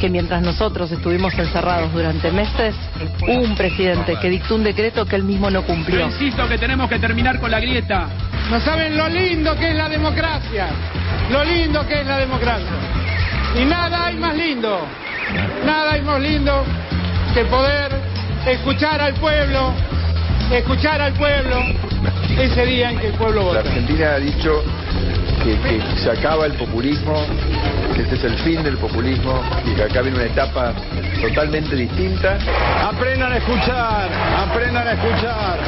que mientras nosotros estuvimos encerrados durante meses, hubo un presidente que dictó un decreto que él mismo no cumplió. insisto que tenemos que terminar con la grieta. No saben lo lindo que es la democracia. Lo lindo que es la democracia. Y nada hay más lindo. Nada hay más lindo que poder escuchar al pueblo, escuchar al pueblo ese día en que el pueblo La vota. Argentina ha dicho que, que se acaba el populismo, que este es el fin del populismo y que acá viene una etapa totalmente distinta. Aprendan a escuchar, aprendan a escuchar,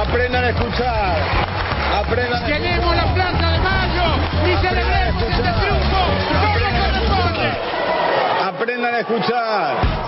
aprendan a escuchar, aprendan a Llenemos la Plaza de Mayo y celebremos este triunfo. Aprendan a escuchar,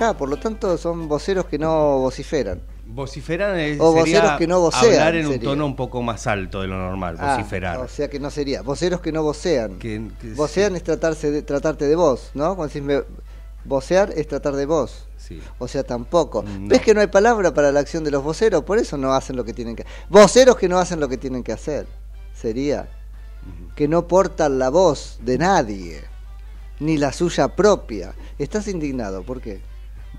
acá, por lo tanto son voceros que no vociferan. Vociferar es, O sería voceros que no vocean, hablar en un tono un poco más alto de lo normal, Ah, vociferar. o sea que no sería. Voceros que no vocean. Que- que- Vocean es tratarse de, tratarte de vos, ¿no? Cuando decís me- vocear es tratar de vos. Sí. O sea, tampoco. No. ¿Ves que no hay palabra para la acción de los voceros? Por eso no hacen lo que tienen que Voceros que no hacen lo que tienen que hacer. Sería que no portan la voz de nadie, ni la suya propia. Estás indignado, ¿por qué?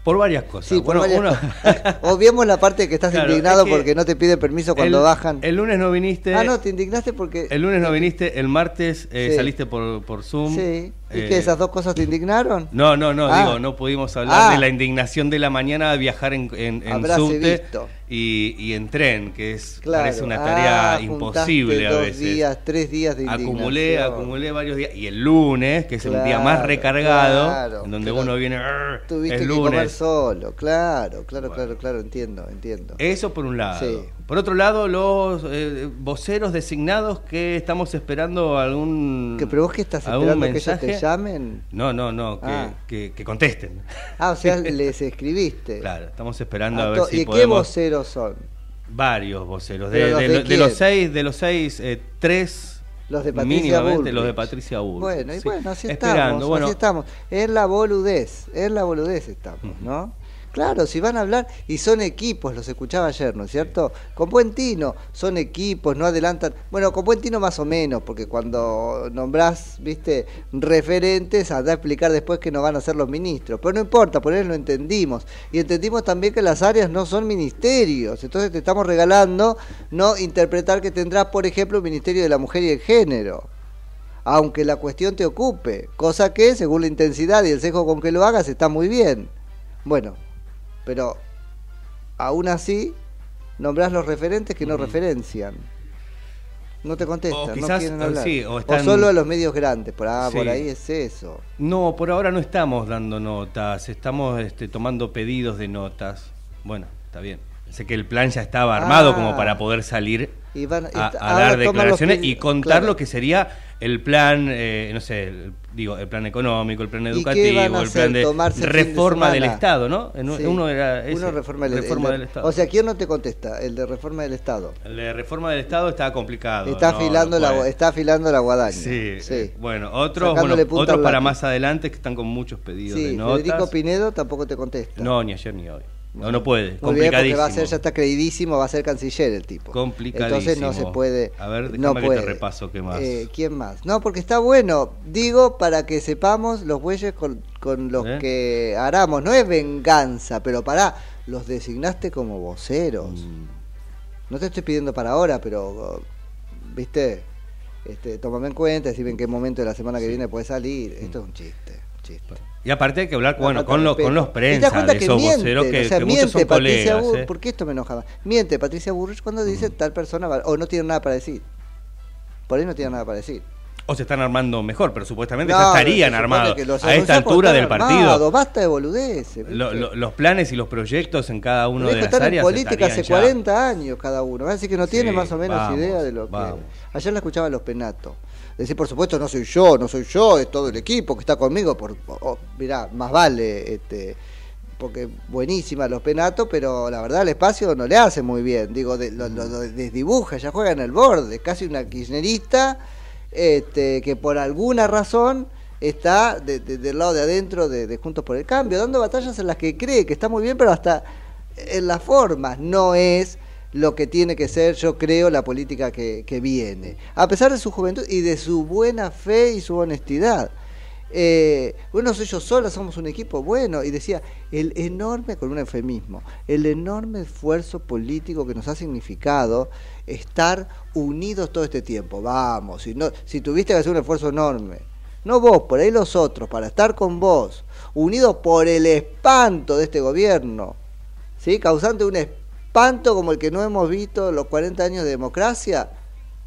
Por varias cosas. Sí, por Bueno, varias uno- cosas. Obviemos la parte que estás Claro, indignado es que porque no te pide permiso cuando el, bajan. El lunes no viniste. ah, no, te indignaste porque... El lunes no viniste, el martes eh, Sí. saliste por, por Zoom. Sí. ¿Y Eh, que esas dos cosas te indignaron? No, no, no, Ah. digo, no pudimos hablar Ah. de la indignación de la mañana de viajar en, en, en subte y, y en tren, que es Claro. parece una tarea Ah, imposible a dos veces. días, tres días de indignación. acumulé, acumulé varios días. Y el lunes, que es el día Claro, más recargado, claro, en donde uno viene. "Arr", Tuviste es que comer lunes. solo, claro, claro, claro, claro, entiendo, entiendo. Eso por un lado. Sí. Por otro lado, los eh, voceros designados que estamos esperando algún. ¿Que, ¿Pero vos qué estás esperando que ellos te mensaje. llamen? No, no, no, que, Ah. que, que contesten. Ah, o sea, les escribiste. Claro, estamos esperando Ah, a ver si ¿Y qué voceros son? Varios voceros. ¿Pero De, los de de lo- de los seis, de los seis, eh, tres. Los de Patricia mínimamente Bullrich. los de Patricia Bullrich. Bueno, y Sí. bueno, así Esperando, estamos, bueno, así estamos. En la boludez, en la boludez estamos, ¿no? Claro, si van a hablar, y son equipos, los escuchaba ayer, ¿no es cierto? Con buen tino, son equipos, no adelantan. Bueno, con buen tino más o menos, porque cuando nombrás, viste, referentes, anda a explicar después que no van a ser los ministros. Pero no importa, por eso lo entendimos. Y entendimos también que las áreas no son ministerios. Entonces te estamos regalando no interpretar que tendrás, por ejemplo, el Ministerio de la Mujer y el Género aunque la cuestión te ocupe, cosa que según la intensidad y el sesgo con que lo hagas está muy bien. Bueno, pero aún así nombrás los referentes que no referencian. No te contestan, O no quizás, quieren hablar. sí, o están- solo a los medios grandes, por, ah, por ahí es eso. No, por ahora no estamos dando notas, estamos este, tomando pedidos de notas. Bueno, está bien. Sé que el plan ya estaba armado Ah. como para poder salir Y van- y a, dar declaraciones y contar claro. lo que sería el plan, eh, no sé, el- digo, el plan económico, el plan ¿Y qué educativo, el plan de ¿Tomarse el fin de reforma del? Estado, ¿no? En Sí. Uno era ese, Uno reforma, el, reforma el de- del Estado. O sea, ¿quién no te contesta? El de reforma del Estado. el de reforma del Estado está complicado. Está no, afilando, no la, está afilando la guadaña. Sí, sí. eh, bueno, otros, bueno, otros para más adelante que están con muchos pedidos Sí, de notas. Federico Pinedo tampoco te contesta. No, ni ayer ni hoy. No, no puede. Muy bien, complicadísimo. porque va a ser, ya está creidísimo, va a ser canciller el tipo. Complicadísimo. Entonces no se puede. A ver, no que te puede. repaso qué más. Eh, ¿Quién más? No, porque está bueno. Digo para que sepamos los bueyes con, con los ¿Eh? que haramos. No es venganza, pero pará, los designaste como voceros. Mm. No te estoy pidiendo para ahora, pero, ¿viste? Este, tómame en cuenta, decime en qué momento de la semana que viene puede salir. Esto es un chiste, un chiste. Y aparte hay que hablar bueno, con, los con los ¿Y te das prensa cuenta de esos mienten? voceros que, o sea, que muchos miente son Patricia colegas. ¿eh? ¿Por qué esto me enojaba? Miente Patricia Burrich cuando dice tal persona va- o no tiene nada para decir. Por ahí no tiene nada para decir. O se están armando mejor, pero supuestamente No, ya estarían armados. A esta altura del partido, armados, Basta de boludeces. ¿viste? lo- lo- los planes y los proyectos en cada uno de las están en áreas política hace ya. 40 años cada uno. Así que no tiene más o menos vamos, idea de lo que. Ayer la escuchaba los penatos. Decir, por supuesto, no soy yo, no soy yo, es todo el equipo que está conmigo. Por, oh, mirá, más vale, este, porque buenísima los penatos, pero la verdad el espacio no le hace muy bien. Digo, de- lo, desdibuja, ya juega en el borde, casi una kirchnerista este, que por alguna razón está de- de- del lado de adentro de, de Juntos por el Cambio, dando batallas en las que cree que está muy bien, pero hasta en las formas no es lo que tiene que ser, yo creo, la política que, que viene. A pesar de su juventud y de su buena fe y su honestidad. Eh, bueno, soy yo sola, somos un equipo bueno. Y decía, el enorme, con un eufemismo, el enorme esfuerzo político que nos ha significado estar unidos todo este tiempo. Vamos, si, no, si tuviste que hacer un esfuerzo enorme, no vos, por ahí los otros, para estar con vos, unidos por el espanto de este gobierno, ¿sí? causante un espanto como el que no hemos visto los 40 años de democracia.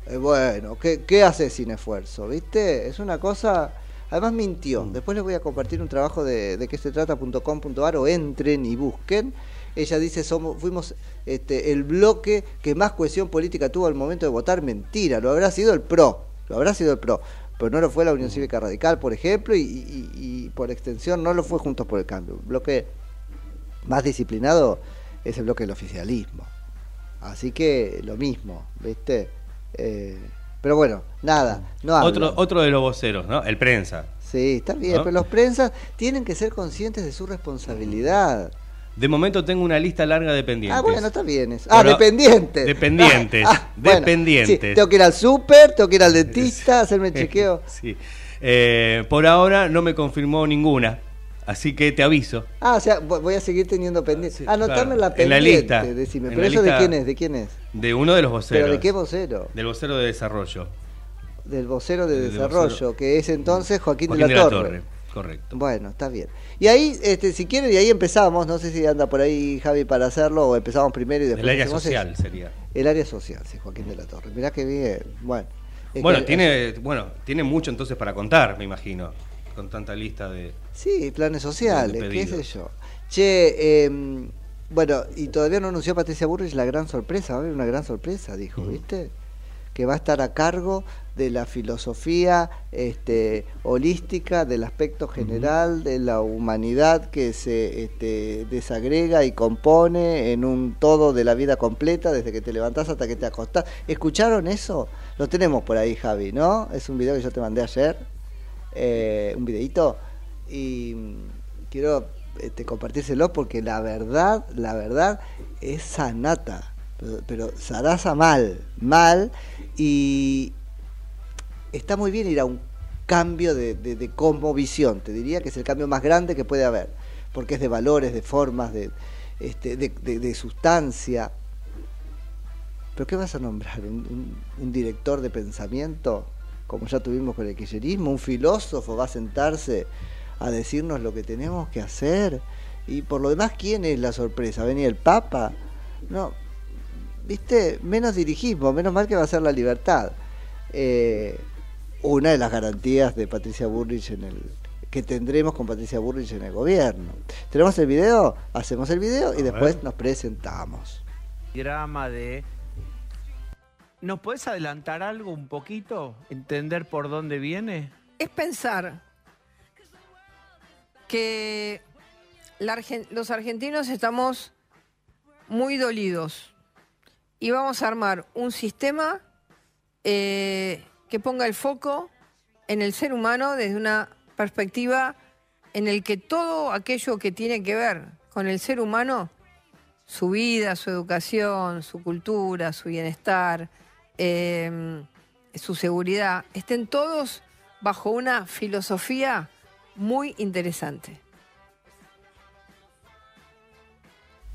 Eh, bueno, ¿qué, ¿qué hace sin esfuerzo? ¿Viste? Es una cosa... Además mintió. Después les voy a compartir un trabajo de, de que se trata.com.ar o entren y busquen. Ella dice, somos, fuimos este, el bloque que más cohesión política tuvo al momento de votar. Mentira, lo habrá sido el PRO. Lo habrá sido el PRO. Pero no lo fue la Unión Cívica Radical, por ejemplo, y, y- y por extensión no lo fue Juntos por el Cambio. El bloque más disciplinado es el bloque del oficialismo. Así que lo mismo, ¿viste? Eh, pero bueno, nada, no hablan. Otro, otro de los voceros, ¿no? El prensa. Sí, está bien, ¿No? pero los prensas tienen que ser conscientes de su responsabilidad. De momento tengo una lista larga de pendientes. Ah, bueno, está bien eso. Ah, Pero- dependientes. Dependientes, Ah, dependientes. sí, tengo que ir al súper, tengo que ir al dentista, hacerme el chequeo. Sí. Eh, por ahora no me confirmó ninguna, así que te aviso. Ah, o sea, vo- voy a seguir teniendo pendientes. Anotame claro. la En pendiente, la lista. decime. En Pero la eso de quién es, de quién es? De uno de los voceros. ¿Pero de qué vocero? Del vocero de desarrollo. Del vocero de desarrollo, vocero- que es entonces Joaquín, Joaquín de la, Torre. Correcto. Bueno, está bien. Y ahí, este, si quieren, y ahí empezamos, no sé si anda por ahí Javi para hacerlo, o empezamos primero y después El área social eso. sería. El área social, sí, Joaquín de la Torre. Mirá qué bien. Bueno, Bueno, que- tiene, bueno, tiene mucho entonces para contar, me imagino, con tanta lista de... Sí, planes sociales, qué sé yo. Che, eh, bueno, y todavía no anunció Patricia Burrich la gran sorpresa, va a haber una gran sorpresa, dijo, ¿viste? Que va a estar a cargo de la filosofía este, holística, del aspecto general de la humanidad que se este, desagrega y compone en un todo de la vida completa, desde que te levantás hasta que te acostás. ¿Escucharon eso? Lo tenemos por ahí, Javi, ¿no? Es un video que yo te mandé ayer, eh, un videito, y quiero este, compartírselo porque la verdad, la verdad es sanata, pero, pero mal, mal, y está muy bien ir a un cambio de, de, de cosmovisión, te diría que es el cambio más grande que puede haber, porque es de valores, de formas, de, este, de, sustancia. ¿Pero qué vas a nombrar? ¿Un, un- un director de pensamiento? Como ya tuvimos con el kirchnerismo, un filósofo va a sentarse a decirnos lo que tenemos que hacer. Y por lo demás, ¿quién es la sorpresa? ¿Venía el Papa? No, viste, menos dirigismo, menos mal que va a ser la libertad. Eh, una de las garantías de Patricia Burrich en el que tendremos con Patricia Burrich en el gobierno. ¿Tenemos el video? Hacemos el video y A después ver. nos presentamos. Drama de... ¿Nos puedes adelantar algo un poquito? ¿Entender por dónde viene? Es pensar que los argentinos estamos muy dolidos y vamos a armar un sistema eh, que ponga el foco en el ser humano desde una perspectiva en el que todo aquello que tiene que ver con el ser humano, su vida, su educación, su cultura, su bienestar, eh, su seguridad, estén todos bajo una filosofía muy interesante.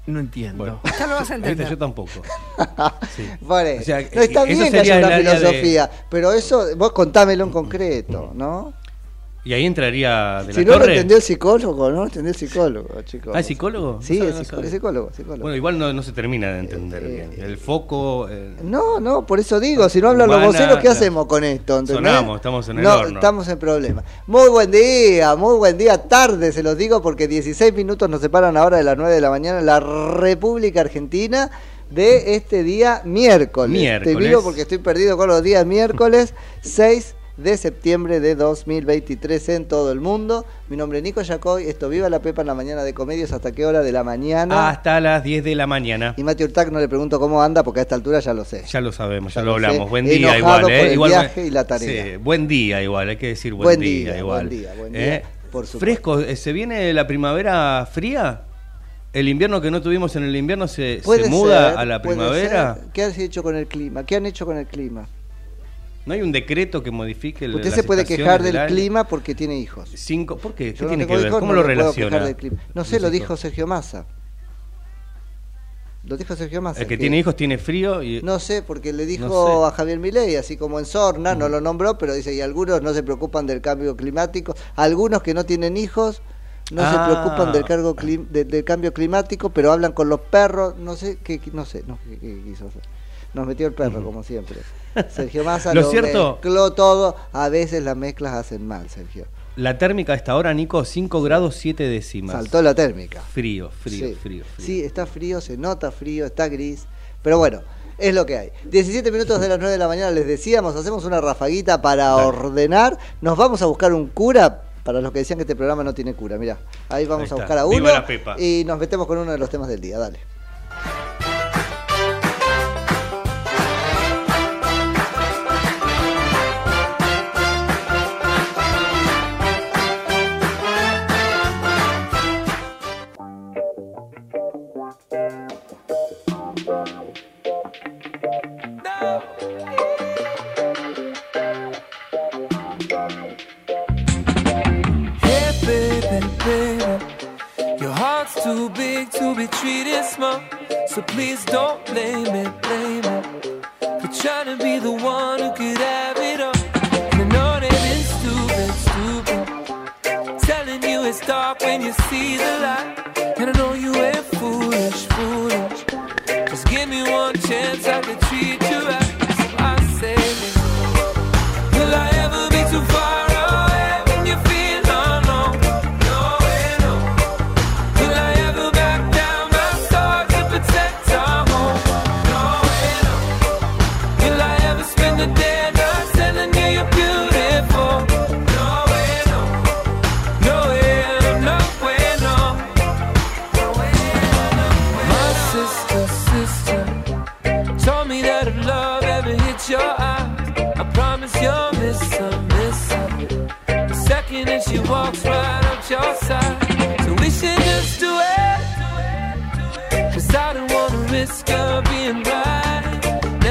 No entiendo. Bueno. Ya lo vas a entender. Yo tampoco. Sí. Eso. O sea, no está bien que haya una de- filosofía, pero eso, vos contámelo en concreto, ¿no? Y ahí entraría de la Si no lo entendió el psicólogo, no lo entendió el psicólogo, chicos. Ah, ¿es psicólogo? Sí, No es sabe, no psicó- sabe. es psicólogo, psicólogo. Bueno, igual no, no se termina de entender Eh, bien. El foco. el- No, no, por eso digo, si no hablan los voceros, ¿qué hacemos con esto? ¿entendés? Sonamos, estamos en el no, horno. estamos en problema. Muy buen día, muy buen día, tarde, se los digo, porque 16 minutos nos separan ahora de las 9 de la mañana en la República Argentina de este día miércoles. Miércoles. Te digo porque estoy perdido con los días miércoles 6 de septiembre de 2023 en todo el mundo. Mi nombre es Nico Yacoy, esto Viva la Pepa en la mañana de comedios, ¿hasta qué hora de la mañana? Hasta las 10 de la mañana. Y Mati Urtac no le pregunto cómo anda porque a esta altura ya lo sé. Ya lo sabemos, ya, Ya lo lo sé. hablamos. Buen día Enojado igual, por ¿eh? el Igual, viaje y la tarea. Sí, buen día igual, hay que decir buen, Buen día, día, igual. buen día, buen ¿Eh? día, por supuesto. Fresco, eh, ¿se viene la primavera fría? ¿El invierno que no tuvimos en el invierno se, se muda ser, a la primavera? ¿Qué has hecho con el clima? ¿Qué han hecho con el clima? ¿No hay un decreto que modifique el Usted se puede quejar del clima porque tiene hijos. Cinco, ¿Por qué? ¿Qué Yo no tiene que tengo ver? hijos, ¿Cómo no lo relaciona? quejar del clima. No sé, lo dijo Sergio Massa. Lo dijo Sergio Massa. El que tiene hijos tiene frío y... No sé, porque le dijo No sé. a Javier Milei, así como en Sorna, no lo nombró, pero dice, y algunos no se preocupan del cambio climático, algunos que no tienen hijos no Ah. se preocupan del, cargo clim- de- del cambio climático, pero hablan con los perros, no sé, qué, no sé, no, qué- qué quiso hacer. Nos metió el perro, como siempre. Sergio Massa Lo lo, cierto- mezcló todo, a veces las mezclas hacen mal, Sergio. La térmica a esta hora, Nico, 5 grados 7 décimas. Saltó la térmica. Frío, frío, Sí. frío, frío. Sí, está frío, se nota frío, está gris. Pero bueno, es lo que hay. 17 minutos de las 9 de la mañana les decíamos, hacemos una rafaguita para ordenar. Nos vamos a buscar un cura. Para los que decían que este programa no tiene cura, mira, ahí vamos Ahí a buscar a Viva uno la Pepa. y nos metemos con uno de los temas del día, dale.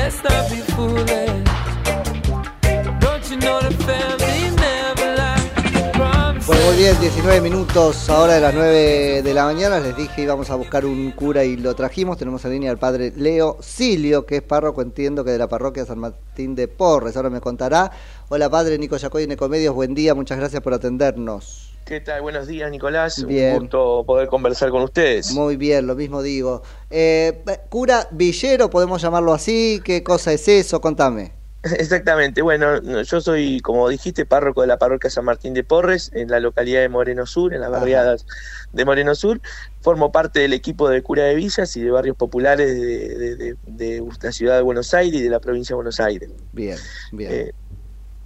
messed up before. 10, 19 minutos, ahora de las 9 de la mañana. Les dije íbamos a buscar un cura y lo trajimos. Tenemos en línea al padre Leo Silio, que es párroco, entiendo que de la parroquia San Martín de Porres. Ahora me contará. Hola, padre Nico Yacoy, Necomedios. Buen día, muchas gracias por atendernos. ¿Qué tal? Buenos días, Nicolás. Bien. Un gusto poder conversar con ustedes. Muy bien, lo mismo digo. Eh, cura Villero, podemos llamarlo así. ¿Qué cosa es eso? Contame. Exactamente, bueno, no, yo soy, como dijiste, párroco de la parroquia San Martín de Porres, en la localidad de Moreno Sur, en las barriadas de Moreno Sur. Formo parte del equipo de cura de villas y de barrios populares de, de- de- de la ciudad de Buenos Aires y de la provincia de Buenos Aires. Bien, bien. Eh,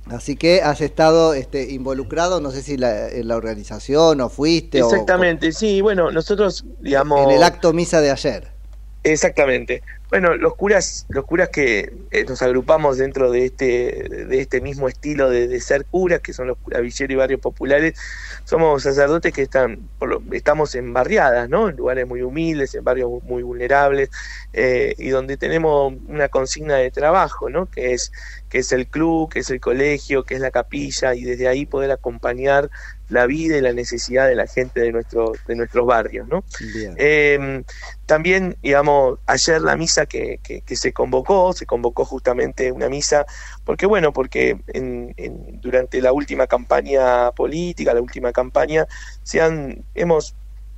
Así que has estado este, involucrado, no sé si la, en la organización o fuiste o- Exactamente, sí, bueno, nosotros, digamos... en el acto misa de ayer. Exactamente. Bueno, los curas, los curas que eh, nos agrupamos dentro de este, de este mismo estilo de, ser curas, que son los curavilleros y barrios populares, somos sacerdotes que están, estamos en barriadas, ¿no? En lugares muy humildes, en barrios muy vulnerables, eh, y donde tenemos una consigna de trabajo, ¿no? Que es, que es el club, que es el colegio, que es la capilla, y desde ahí poder acompañar la vida y la necesidad de la gente de nuestro, de nuestros barrios, ¿no? Eh, también, digamos, ayer la misa que, que, que se convocó, se convocó justamente una misa, porque bueno, porque en, en- durante la última campaña política, la última campaña, se han, hemos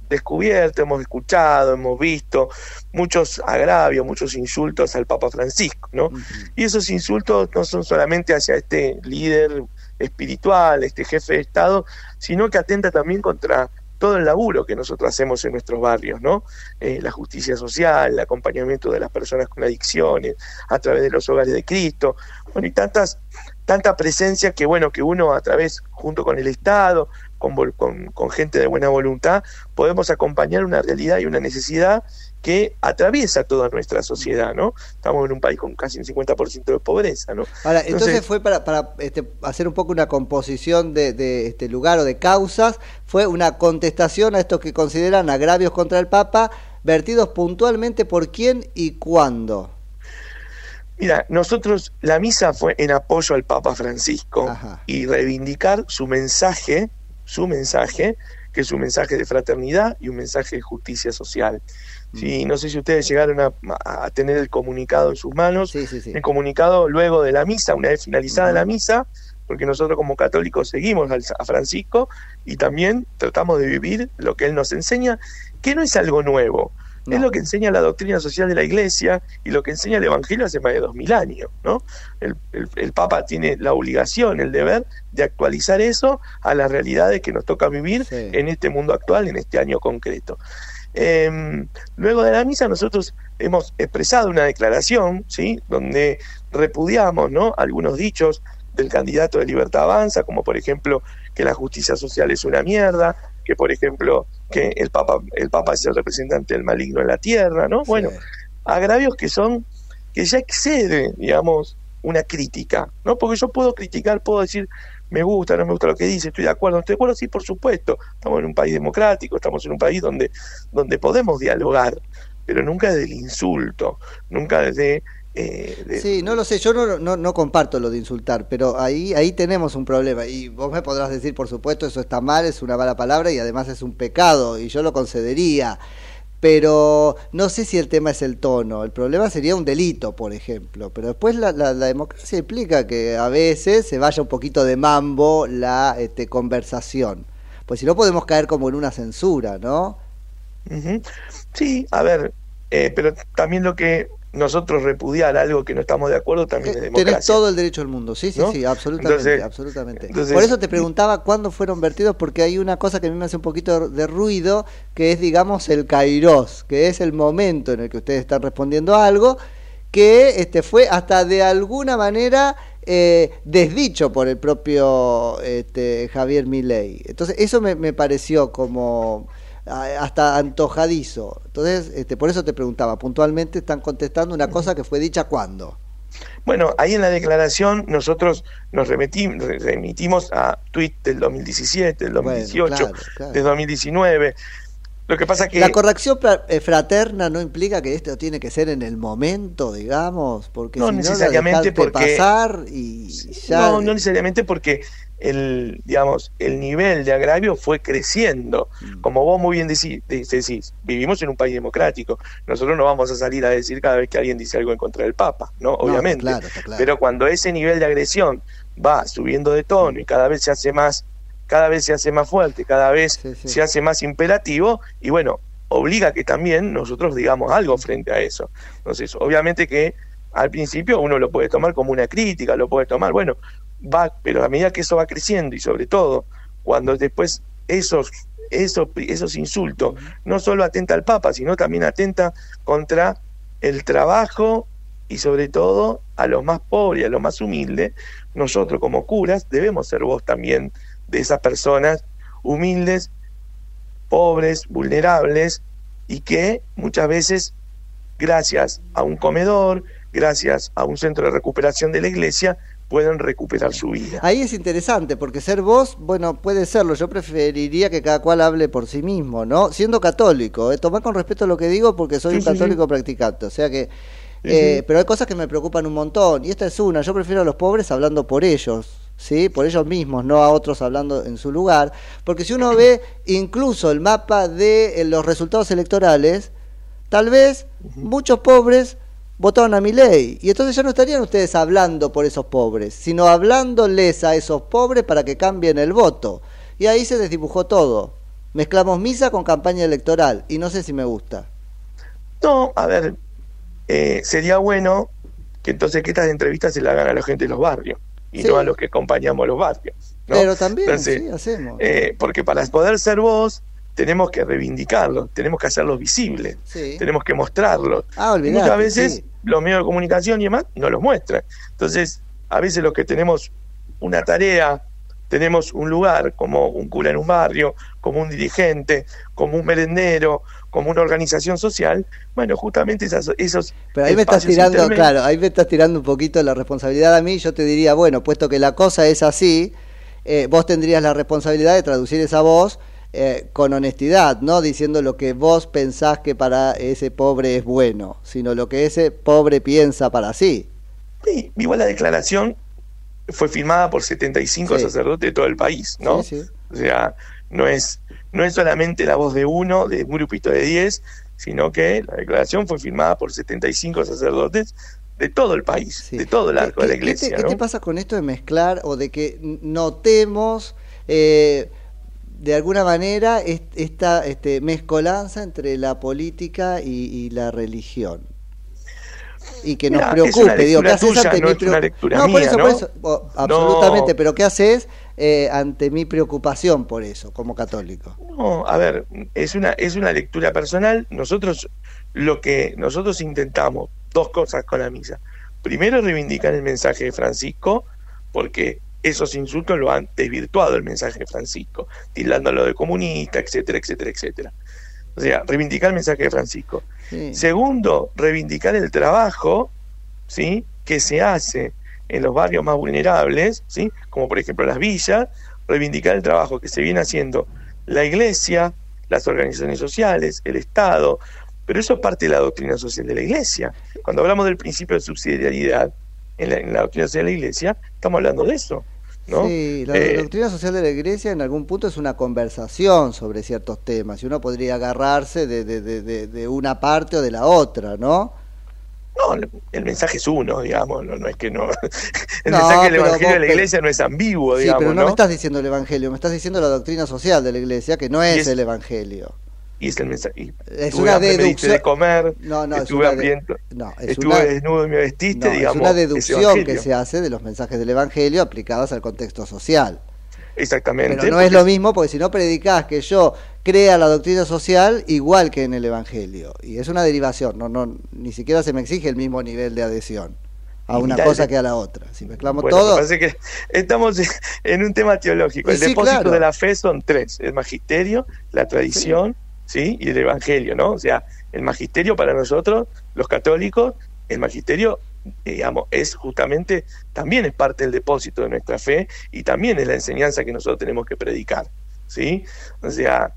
descubierto, hemos escuchado, hemos visto muchos agravios, muchos insultos al Papa Francisco, ¿no? Y esos insultos no son solamente hacia este líder espiritual, este jefe de Estado, sino que atenta también contra todo el laburo que nosotros hacemos en nuestros barrios, ¿no? Eh, la justicia social, el acompañamiento de las personas con adicciones, a través de los hogares de Cristo, bueno, y tantas, tanta presencia que, bueno, que uno a través, junto con el Estado, con, gente de buena voluntad, podemos acompañar una realidad y una necesidad que atraviesa toda nuestra sociedad, ¿no? Estamos en un país con casi un 50% de pobreza, ¿no? Ahora, entonces, fue para, para este, hacer un poco una composición de, de este lugar o de causas, fue una contestación a estos que consideran agravios contra el Papa, vertidos puntualmente por quién y cuándo. Mira, nosotros, la misa fue en apoyo al Papa Francisco y reivindicar su mensaje, su mensaje, que es un mensaje de fraternidad y un mensaje de justicia social. Sí, no sé si ustedes llegaron a, a tener el comunicado en sus manos. El comunicado luego de la misa, una vez finalizada la misa, porque nosotros como católicos seguimos al- a Francisco y también tratamos de vivir lo que él nos enseña, que no es algo nuevo. Es lo que enseña la doctrina social de la Iglesia y lo que enseña el Evangelio hace más de dos mil años, ¿no? El, el- el Papa tiene la obligación, el deber de actualizar eso a las realidades que nos toca vivir en este mundo actual, en este año concreto. Eh, luego de la misa nosotros hemos expresado una declaración, ¿sí? Donde repudiamos, ¿no? Algunos dichos del candidato de Libertad Avanza, como por ejemplo que la justicia social es una mierda, que por ejemplo que el Papa, el Papa es el representante del maligno en la tierra, ¿no? Bueno, agravios que son, que ya excede, digamos, una crítica, ¿no? Porque yo puedo criticar, puedo decir, me gusta, no me gusta lo que dice, estoy de acuerdo, no estoy de acuerdo, sí, por supuesto, estamos en un país democrático, estamos en un país donde, donde podemos dialogar, pero nunca desde el insulto, nunca desde... eh, de- Sí, no lo sé, yo no, no, no comparto lo de insultar, pero ahí, ahí tenemos un problema. Y vos me podrás decir, por supuesto, eso está mal, es una mala palabra y además es un pecado, y yo lo concedería. Pero no sé si el tema es el tono, el problema sería un delito, por ejemplo. Pero después la, democracia implica que a veces se vaya un poquito de mambo la este, conversación. Pues si no podemos caer como en una censura, ¿no? Sí, a ver, eh, pero también lo que nosotros repudiar algo que no estamos de acuerdo también es Tenés democracia. todo el derecho del mundo, sí, sí, ¿no? sí, absolutamente, Entonces- absolutamente. entonces- Por eso te preguntaba cuándo fueron vertidos, porque hay una cosa que a mí me hace un poquito de ruido, que es, digamos, el kairos, que es el momento en el que ustedes están respondiendo a algo, que este fue hasta de alguna manera eh, desdicho por el propio este, Javier Milei. Entonces, eso me, me pareció como hasta antojadizo. Entonces, este, por eso te preguntaba, puntualmente están contestando una cosa que fue dicha cuándo. Bueno, ahí en la declaración nosotros nos remetim- re- remitimos a tweet del 2017, del 2018, claro, claro. del 2019. Lo que pasa que... La corrección eh, fraterna no implica que esto tiene que ser en el momento, digamos, porque No si necesariamente no lo porque- pasar y ya No, no necesariamente porque el, digamos, el nivel de agravio fue creciendo. Mm. Como vos muy bien decí- de- decís, vivimos en un país democrático. Nosotros no vamos a salir a decir cada vez que alguien dice algo en contra del Papa, ¿no? está Obviamente. claro, está claro. Pero cuando ese nivel de agresión va subiendo de tono y cada vez se hace más, cada vez se hace más fuerte, cada vez se hace más imperativo, y bueno, obliga que también nosotros digamos algo frente a eso. Entonces, obviamente que al principio uno lo puede tomar como una crítica, lo puede tomar, bueno, va, pero a medida que eso va creciendo y sobre todo cuando después esos esos, esos insultos no solo atenta al Papa, sino también atenta contra el trabajo y sobre todo a los más pobres, a los más humildes, nosotros como curas debemos ser voz también de esas personas humildes, pobres, vulnerables y que muchas veces, gracias a un comedor, gracias a un centro de recuperación de la iglesia, pueden recuperar su vida. Ahí es interesante, porque ser vos, bueno, puede serlo. Yo preferiría que cada cual hable por sí mismo, ¿no? Siendo católico, ¿eh? tomar con respeto lo que digo porque soy Sí, un católico sí. practicante. O sea que. Eh. Pero hay cosas que me preocupan un montón. Y esta es una. Yo prefiero a los pobres hablando por ellos. ¿Sí? Por ellos mismos, no a otros hablando en su lugar. Porque si uno ve incluso el mapa de eh, los resultados electorales, tal vez muchos pobres votaron a mi ley. Y entonces ya no estarían ustedes hablando por esos pobres, sino hablándoles a esos pobres para que cambien el voto. Y ahí se desdibujó todo. Mezclamos misa con campaña electoral. Y no sé si me gusta. No, a ver, eh, sería bueno que entonces que estas entrevistas se las hagan a la gente de los barrios y Sí. no a los que acompañamos los barrios. ¿no? Pero también, Entonces, sí, hacemos. eh, porque para poder ser vos tenemos que reivindicarlos, tenemos que hacerlos visibles, Sí. tenemos que mostrarlos. Ah, olvidate, muchas veces sí. los medios de comunicación y demás no los muestran. Entonces, a veces los que tenemos una tarea, tenemos un lugar como un cura en un barrio, como un dirigente, como un merendero, como una organización social, bueno, justamente esas, esos... Pero ahí me estás tirando, intermedios- claro, ahí me estás tirando un poquito la responsabilidad a mí. Yo te diría, bueno, puesto que la cosa es así, eh, vos tendrías la responsabilidad de traducir esa voz eh, con honestidad, no diciendo lo que vos pensás que para ese pobre es bueno, sino lo que ese pobre piensa para sí. Sí, igual la declaración fue firmada por 75 Sí. sacerdotes de todo el país, ¿no? Sí, sí. O sea, no es, no es solamente la voz de uno, de un grupito de 10, sino que la declaración fue firmada por 75 sacerdotes de todo el país, de todo el arco de la ¿Qué- iglesia, ¿Qué, te, ¿no? qué te pasa con esto de mezclar o de que notemos eh, de alguna manera est- esta este, mezcolanza entre la política y, y la religión? Y que nos Mira, preocupe, digo, ¿qué haces ante no mi es una preo- lectura No, por mía, eso, ¿no? por eso, o- absolutamente, pero ¿qué haces eh, ante mi preocupación por eso, como católico? No, a ver, es una, es una lectura personal. Nosotros lo que nosotros intentamos, dos cosas con la misa. Primero, reivindicar el mensaje de Francisco, porque esos insultos lo han desvirtuado el mensaje de Francisco, tildándolo de comunista, etcétera, etcétera, etcétera. O sea, reivindicar el mensaje de Francisco. Sí. Segundo, reivindicar el trabajo, ¿sí? que se hace en los barrios más vulnerables, ¿sí? como por ejemplo las villas, reivindicar el trabajo que se viene haciendo la iglesia, las organizaciones sociales, el Estado, pero eso es parte de la doctrina social de la iglesia. Cuando hablamos del principio de subsidiariedad en la, en la doctrina social de la iglesia, estamos hablando de eso. ¿No? Sí, la Eh, doctrina social de la iglesia en algún punto es una conversación sobre ciertos temas y uno podría agarrarse de, de, de, de- de una parte o de la otra, ¿no? No, el mensaje es uno, digamos, no, no es que no. El No, mensaje del Evangelio vos- de la Iglesia no es ambiguo, Sí, digamos, pero no, ¿no? me estás diciendo el evangelio, me estás diciendo la doctrina social de la iglesia, que no es- el evangelio. Es el mensaje. Es una diste de deducción- comer, No, no, es estuve una de- hambriento, no, es estuve una- desnudo y me vestiste, No, digamos. es una deducción que se hace de los mensajes del evangelio aplicados al contexto social. Exactamente. Pero no es lo mismo porque si no predicás que yo crea la doctrina social igual que en el evangelio. Y es una derivación, no, no, ni siquiera se me exige el mismo nivel de adhesión a una cosa que a la otra. Si mezclamos Bueno, todo, me parece que estamos en un tema teológico. Y El sí, depósito claro. de la fe son tres: el magisterio, la tradición, sí. y el evangelio, ¿no? O sea, el magisterio para nosotros, los católicos, el magisterio, digamos, es justamente también es parte del depósito de nuestra fe y también es la enseñanza que nosotros tenemos que predicar, ¿sí? O sea,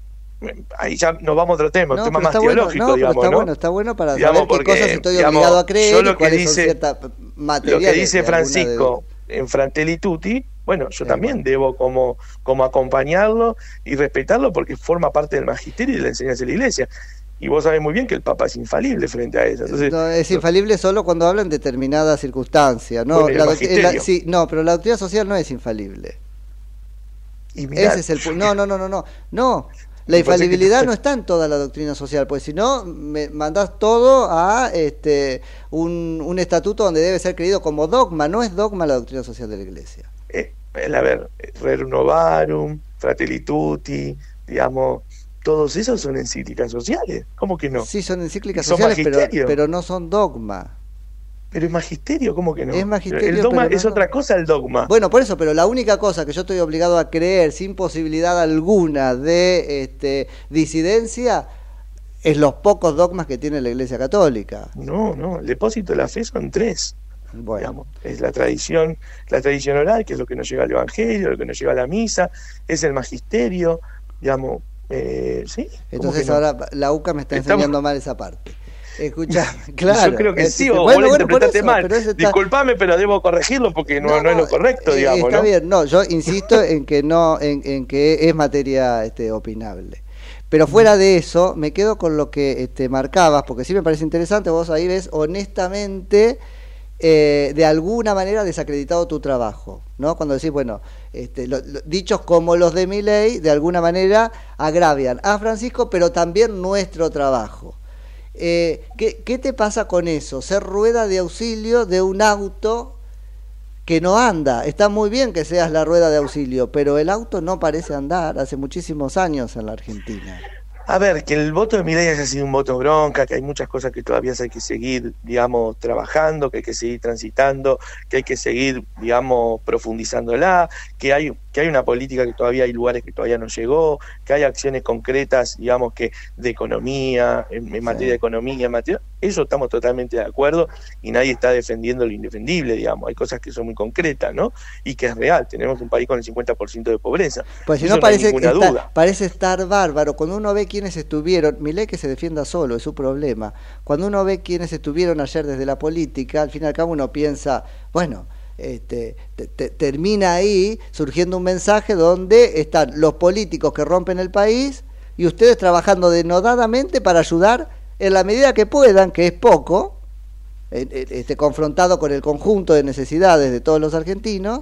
ahí ya nos vamos a otro tema, un No, tema más está bueno, teológico, no, digamos, está ¿no? bueno, está bueno para Digamos, saber qué porque, cosas estoy digamos, obligado a creer yo y lo que dice- lo que dice de Francisco en Fratelli Tutti, bueno, yo también debo como, como acompañarlo y respetarlo porque forma parte del magisterio y de la enseñanza de la iglesia. Y vos sabés muy bien que el Papa es infalible frente a eso. Entonces, No, es infalible solo cuando hablan de determinadas circunstancias. No, Bueno, la sí, no, pero la doctrina social no es infalible. y mirá, Ese es el No, no, no, no, no. No. La que infalibilidad no está en toda la doctrina social, pues si no, me mandás todo a este un, un estatuto donde debe ser creído como dogma, no es dogma la doctrina social de la Iglesia. eh, a ver, Rerum Novarum, Fratelli Tutti, digamos, todos esos son encíclicas sociales. ¿Cómo que no? Sí, son encíclicas ¿Son sociales, pero, pero no son dogma. Pero es magisterio, ¿cómo que no? Es magisterio, El dogma no es otra cosa el dogma. Bueno, por eso, pero la única cosa que yo estoy obligado a creer sin posibilidad alguna de este, disidencia es los pocos dogmas que tiene la Iglesia Católica. No, no, el depósito de la fe son tres. Bueno. Digamos, es la tradición, la tradición oral, que es lo que nos lleva al Evangelio, lo que nos lleva a la misa, es el magisterio, digamos, eh, sí. ¿cómo Entonces no? ahora la UCA me está Estamos- enseñando mal esa parte. Escucha, claro. Yo creo que eh, sí, bueno, o vos lo bueno, interpretaste eso, mal. pero está- Disculpame, pero debo corregirlo porque no, no, es lo correcto, Eh, digamos, está ¿no? bien, no, yo insisto en que no, en, en que es materia este, opinable. Pero fuera de eso, me quedo con lo que este, marcabas, porque sí me parece interesante, vos ahí ves honestamente, eh, de alguna manera desacreditado tu trabajo, ¿no? Cuando decís, bueno, este, lo- lo- dichos como los de mi ley, de alguna manera agravian a Francisco, pero también nuestro trabajo. Eh, ¿qué, ¿Qué te pasa con eso? Ser rueda de auxilio de un auto que no anda. Está muy bien que seas la rueda de auxilio, pero el auto no parece andar hace muchísimos años en la Argentina. A ver, que el voto de Milei haya sido un voto bronca, que hay muchas cosas que todavía hay que seguir, digamos, trabajando, que hay que seguir transitando, que hay que seguir, digamos, profundizándola, que hay, que hay una política que todavía hay lugares que todavía no llegó, que hay acciones concretas, digamos, que de economía, en, en materia de economía, en materia... Eso estamos totalmente de acuerdo y nadie está defendiendo lo indefendible, digamos. Hay cosas que son muy concretas, ¿no? Y que es real. Tenemos un país con el 50% de pobreza. Pues si Eso no parece, está- duda. parece estar bárbaro. Cuando uno ve quiénes estuvieron, Milei que se defienda solo, es su problema. Cuando uno ve quiénes estuvieron ayer desde la política, al fin y al cabo uno piensa, bueno, este, te- te- termina ahí surgiendo un mensaje donde están los políticos que rompen el país y ustedes trabajando denodadamente para ayudar en la medida que puedan, que es poco, este, confrontado con el conjunto de necesidades de todos los argentinos,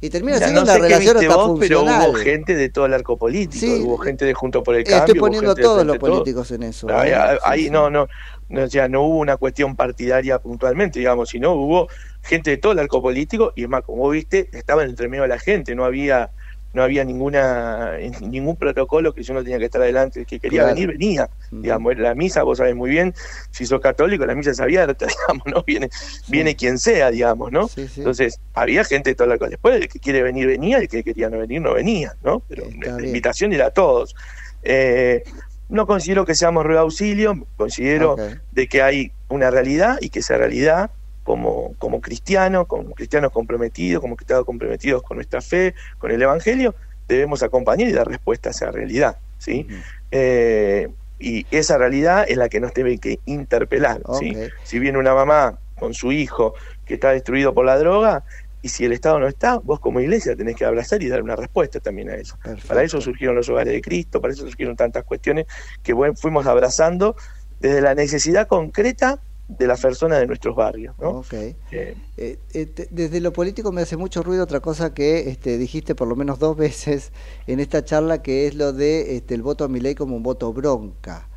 y termina siendo no sé relación hasta vos, pero hubo gente de todo el arco político, Sí. hubo gente de Junto por el Estoy Cambio. hubo poniendo todos los políticos en eso. Ahí, ¿eh? ahí Sí, no, no, no, o sea, no hubo una cuestión partidaria puntualmente, digamos, sino hubo gente de todo el arco político y es más, como viste, estaba en entre medio de la gente, no había no había ninguna ningún protocolo que yo no tenía que estar adelante, el que quería Claro. venir venía, digamos, la misa, vos sabés muy bien, si sos católico, la misa es abierta, digamos, no viene viene quien sea, digamos, ¿no? Entonces, había gente de todo el arco, después el que quiere venir venía, el que quería no venir no venía, ¿no? Pero la bien. invitación era a todos. Eh, no considero que seamos de auxilio, considero de que hay una realidad y que esa realidad, como, como cristianos, como cristianos comprometidos, como cristianos comprometidos con nuestra fe, con el Evangelio, debemos acompañar y dar respuesta a esa realidad. ¿sí? Eh, y esa realidad es la que nos debe que interpelar. Si viene una mamá con su hijo que está destruido por la droga, y si el Estado no está, vos como iglesia tenés que abrazar y dar una respuesta también a eso. Para eso surgieron los hogares de Cristo, para eso surgieron tantas cuestiones que bueno, fuimos abrazando desde la necesidad concreta de las personas de nuestros barrios. ¿no? Eh, Eh, eh, te- desde lo político me hace mucho ruido otra cosa que este, dijiste por lo menos dos veces en esta charla, que es lo de este, el voto a mi ley como un voto bronca.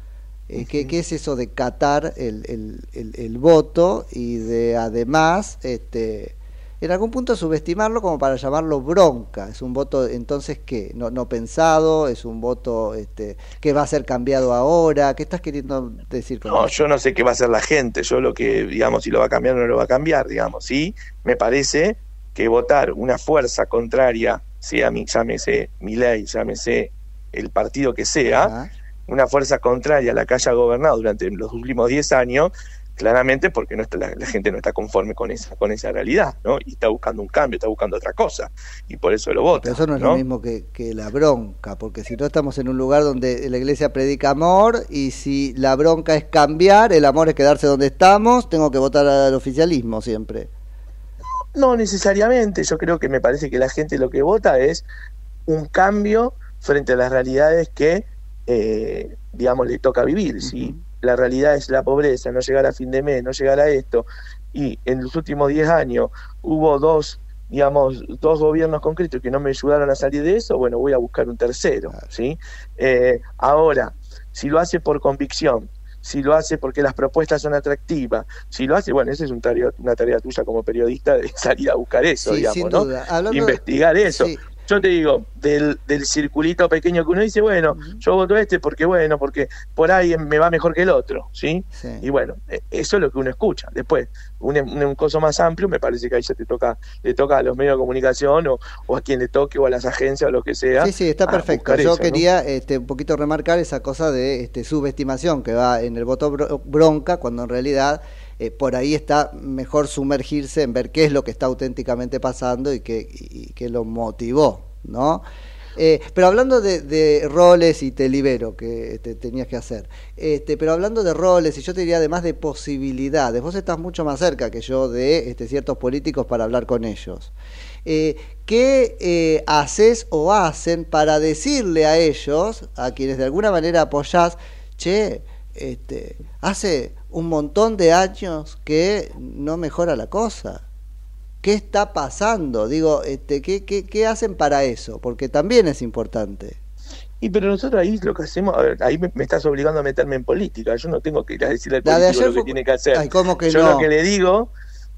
Eh, ¿qué, qué es eso de catar el, el, el- el voto y de además este, en algún punto subestimarlo como para llamarlo bronca? ¿Es un voto entonces qué? ¿No, no pensado? ¿Es un voto este, que va a ser cambiado ahora? ¿Qué estás queriendo decir con No, eso? yo no sé qué va a hacer la gente, yo lo que, digamos, si lo va a cambiar o no lo va a cambiar, digamos, sí, me parece que votar una fuerza contraria, sea mi, llámese mi ley, llámese el partido que sea, una fuerza contraria a la que haya gobernado durante los últimos 10 años, claramente porque no está, la, la gente no está conforme con esa, con esa realidad, ¿no? Y está buscando un cambio, está buscando otra cosa, y por eso lo vota. Pero eso no es ¿no? lo mismo que, que la bronca, porque si no estamos en un lugar donde la iglesia predica amor y si la bronca es cambiar, el amor es quedarse donde estamos, tengo que votar al oficialismo siempre. No necesariamente, yo creo que me parece que la gente lo que vota es un cambio frente a las realidades que, eh, digamos, le toca vivir. Si la realidad es la pobreza, no llegar a fin de mes, no llegar a esto, y en los últimos 10 años hubo dos digamos, dos gobiernos concretos que no me ayudaron a salir de eso, bueno, voy a buscar un tercero, ¿sí? Eh, ahora, si lo hace por convicción, si lo hace porque las propuestas son atractivas, si lo hace, bueno, esa es un tarea, una tarea tuya como periodista de salir a buscar eso, Sí, digamos, sin ¿no? duda. Investigar eso. Sí. Yo te digo, del, del circulito pequeño que uno dice, bueno, yo voto este porque, bueno, porque por ahí me va mejor que el otro, ¿sí? Y bueno, eh, eso es lo que uno escucha. Después, un, un, coso más amplio, me parece que ahí ya te toca, le toca a los medios de comunicación o, o a quien le toque o a las agencias o lo que sea. Sí, sí, está perfecto. Yo eso, ¿no? quería este, un poquito remarcar esa cosa de este, subestimación que va en el voto bro- bronca, cuando en realidad eh, por ahí está mejor sumergirse en ver qué es lo que está auténticamente pasando y qué, qué lo motivó, ¿no? Eh, pero hablando de, roles y te libero que tenías que hacer, este, pero hablando de roles y yo te diría además de posibilidades, vos estás mucho más cerca que yo de este, ciertos políticos para hablar con ellos. Eh, ¿Qué haces o hacen para decirle a ellos, a quienes de alguna manera apoyás, che, este, hace un montón de años que no mejora la cosa? ¿Qué está pasando? Digo, este, ¿qué, qué, qué hacen para eso? Porque también es importante. Y pero nosotros ahí lo que hacemos, a ver, ahí me, me estás obligando a meterme en política. Yo no tengo que ir a decirle al de político ayer lo que fue- tiene que hacer. Ay, ¿cómo que Yo no? lo que le digo,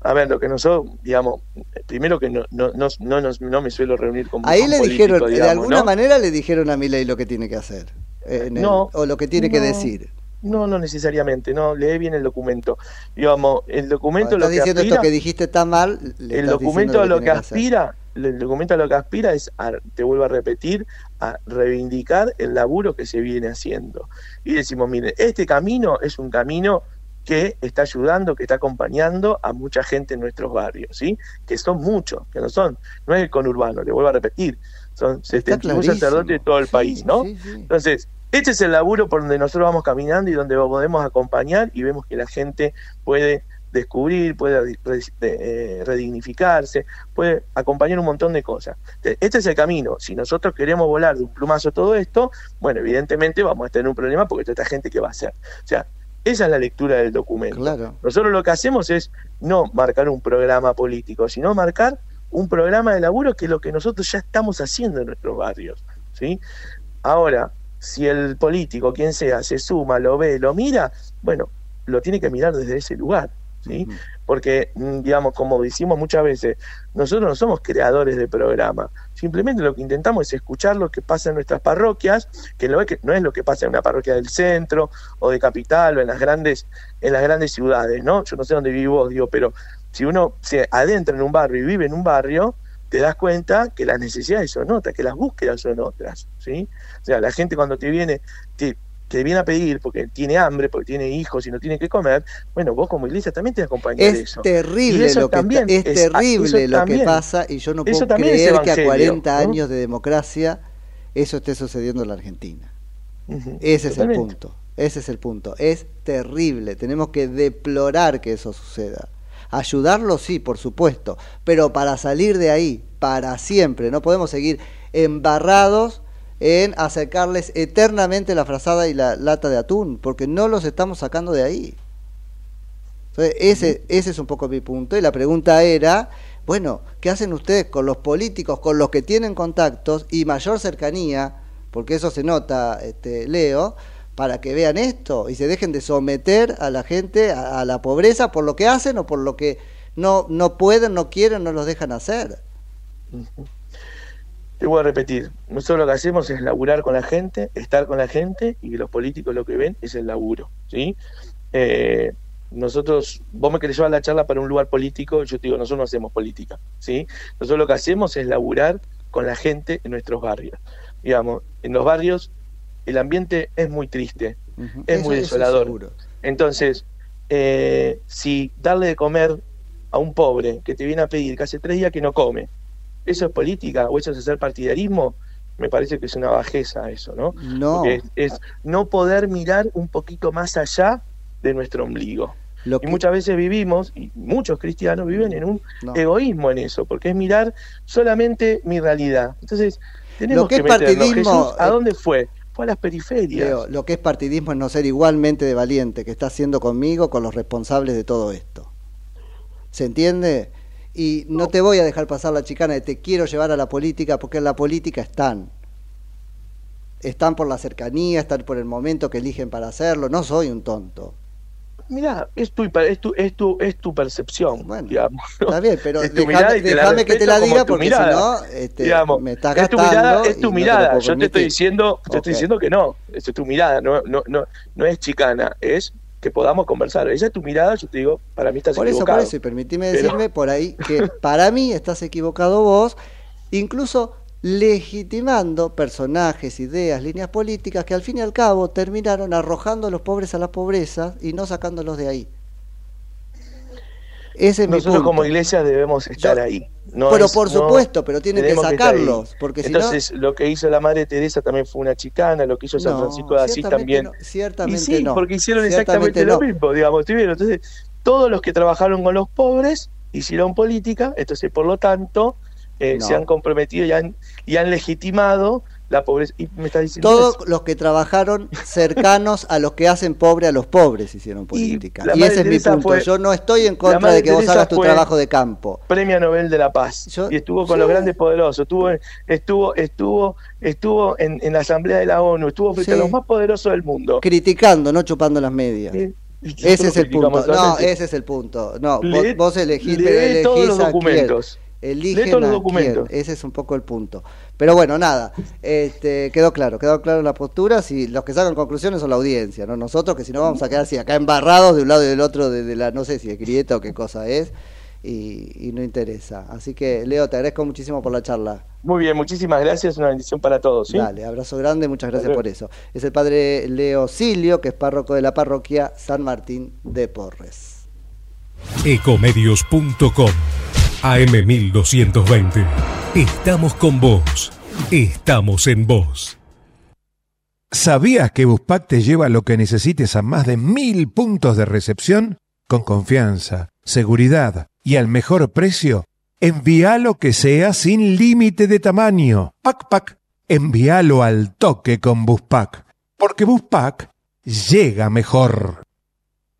a ver, lo que nosotros, digamos, primero que no, no, no, no, no me suelo reunir con Ahí con le dijeron, de alguna manera le dijeron a Milei lo que tiene que hacer. eh, el- o lo que tiene que decir. No, no necesariamente, no, lee bien el documento. Digamos, el documento lo que diciendo aspira, esto que dijiste está mal, le el documento a lo que aspira, el documento a lo que aspira es, a- te vuelvo a repetir, a reivindicar el laburo que se viene haciendo. Y decimos, mire, este camino es un camino que está ayudando, que está acompañando a mucha gente en nuestros barrios, ¿sí? Que son muchos, que no son, no es el conurbano, le vuelvo a repetir, son 71 clarísimo. sacerdotes de todo el país, ¿no? Entonces, este es el laburo por donde nosotros vamos caminando y donde podemos acompañar y vemos que la gente puede descubrir, puede eh, redignificarse, puede acompañar un montón de cosas. Este es el camino. Si nosotros queremos volar de un plumazo todo esto, bueno, evidentemente vamos a tener un problema porque toda esta gente que va a hacer. O sea, esa es la lectura del documento. Claro. Nosotros lo que hacemos es no marcar un programa político, sino marcar un programa de laburo que es lo que nosotros ya estamos haciendo en nuestros barrios. ¿sí? Ahora, si el político, quien sea, se suma, lo ve, lo mira, bueno, lo tiene que mirar desde ese lugar. ¿sí? Porque, mm, digamos, como decimos muchas veces, nosotros no somos creadores de programa. Simplemente lo que intentamos es escuchar lo que pasa en nuestras parroquias, que no es, que no es lo que pasa en una parroquia del centro o de capital o en las grandes, en las grandes ciudades, ¿no? Yo no sé dónde vivís vos, digo, pero si uno se adentra en un barrio y vive en un barrio, te das cuenta que las necesidades son otras, que las búsquedas son otras, ¿sí? O sea, la gente cuando te viene, te, te viene a pedir porque tiene hambre, porque tiene hijos y no tiene que comer, bueno, vos como iglesia también te acompañas Es eso. Y terrible eso lo que es, es- ah, terrible eso lo que pasa y yo no eso puedo creer que a evangelio, 40 ¿no? años de democracia eso esté sucediendo en la Argentina. Ese es el punto. Ese es el punto. Es terrible. Tenemos que deplorar que eso suceda. Ayudarlo sí, por supuesto, pero para salir de ahí, para siempre, no podemos seguir embarrados en acercarles eternamente la frazada y la lata de atún, porque no los estamos sacando de ahí. Entonces, ese, ese es un poco mi punto. Y la pregunta era, bueno, ¿qué hacen ustedes con los políticos, con los que tienen contactos y mayor cercanía? Porque eso se nota, este, Leo, para que vean esto y se dejen de someter a la gente a, la pobreza por lo que hacen o por lo que no, no pueden, no quieren, no los dejan hacer. Te voy a repetir, nosotros lo que hacemos es laburar con la gente, estar con la gente y los políticos lo que ven es el laburo, ¿sí? Eh, nosotros, vos me querés llevar la charla para un lugar político, yo te digo, nosotros no hacemos política, ¿sí? Nosotros lo que hacemos es laburar con la gente en nuestros barrios. Digamos, en los barrios el ambiente es muy triste, es Eso- muy eso desolador. seguro. Entonces, eh, si darle de comer a un pobre que te viene a pedir que hace tres días que no come, ¿eso es política o eso es hacer partidarismo? Me parece que es una bajeza eso, ¿no? No. Es, es no poder mirar un poquito más allá de nuestro ombligo. Lo Y que- muchas veces vivimos, y muchos cristianos viven en un No. egoísmo en eso, porque es mirar solamente mi realidad. Entonces, tenemos Lo que es meternos. Jesús, ¿a eh, dónde fue? Las periferias. Lo que es partidismo es no ser igualmente de valiente que está haciendo conmigo con los responsables de todo esto. ¿Se entiende? Y no te voy a dejar pasar la chicana de te quiero llevar a la política, porque en la política están. Están por la cercanía, están por el momento que eligen para hacerlo. No soy un tonto. Mira, es tu, es tu, es tu, es tu percepción, digamos. ¿no? Está bien, pero déjame, te que te la diga porque mirada. si no este, Digamos, me estás es tu mirada, es tu no te mirada. Yo te estoy diciendo, Ok. estoy diciendo que no. Es tu mirada, no, no, no, no es chicana, es que podamos conversar. Esa es tu mirada, yo te digo, para mí estás Por eso, por equivocado. eso, y permitime Pero- decirme por ahí que para mí estás equivocado vos, incluso legitimando personajes, ideas, líneas políticas que al fin y al cabo terminaron arrojando a los pobres a la pobreza y no sacándolos de ahí. Ese es mi Nosotros punto. como iglesia debemos estar ahí. No Pero es- por no- supuesto, pero tienen que sacarlos, porque si no- Entonces, lo que hizo la Madre Teresa también fue una chicana, lo que hizo San Francisco de Asís también. ciertamente y sí, porque hicieron exactamente lo mismo, digamos. Entonces, todos los que trabajaron con los pobres hicieron política, entonces, por lo tanto, eh, No. se han comprometido y han, y han legitimado la pobreza. Y me estás diciendo Todos eso. los que trabajaron cercanos a los que hacen pobre a los pobres hicieron política. Y, ese es mi punto. fue- Yo no estoy en contra de que vos hagas tu trabajo de campo. Premio Nobel de la Paz y estuvo con los grandes poderosos, estuvo estuvo estuvo estuvo en, en la Asamblea de la ONU, estuvo frente Sí. a los más poderosos del mundo. Criticando, no chupando las medias. Ese es el punto. No, ese es el punto. No, vos, vos elegís, elegís todos los documentos. quién. Eligen Lee todos los documentos. quién. Ese es un poco el punto. Pero bueno, nada, este, quedó claro, quedó claro la postura. Si los que sacan conclusiones son la audiencia, no nosotros, que si no vamos a quedar así acá embarrados de un lado y del otro de, de la, no sé si es grieta o qué cosa es, y, y no interesa. Así que, Leo, te agradezco muchísimo por la charla. Muy bien, muchísimas gracias, una bendición para todos. ¿sí? Dale, abrazo grande, muchas gracias por eso. Es el padre Leo Silio, que es párroco de la parroquia San Martín de Porres. Ecomedios.com AM1220. Estamos con vos. Estamos en vos. ¿Sabías que Buspack te lleva lo que necesites a más de mil puntos de recepción? Con confianza, seguridad y al mejor precio. Envía lo que sea sin límite de tamaño. Pac Pac. Envíalo al toque con Buspack. Porque Buspack llega mejor.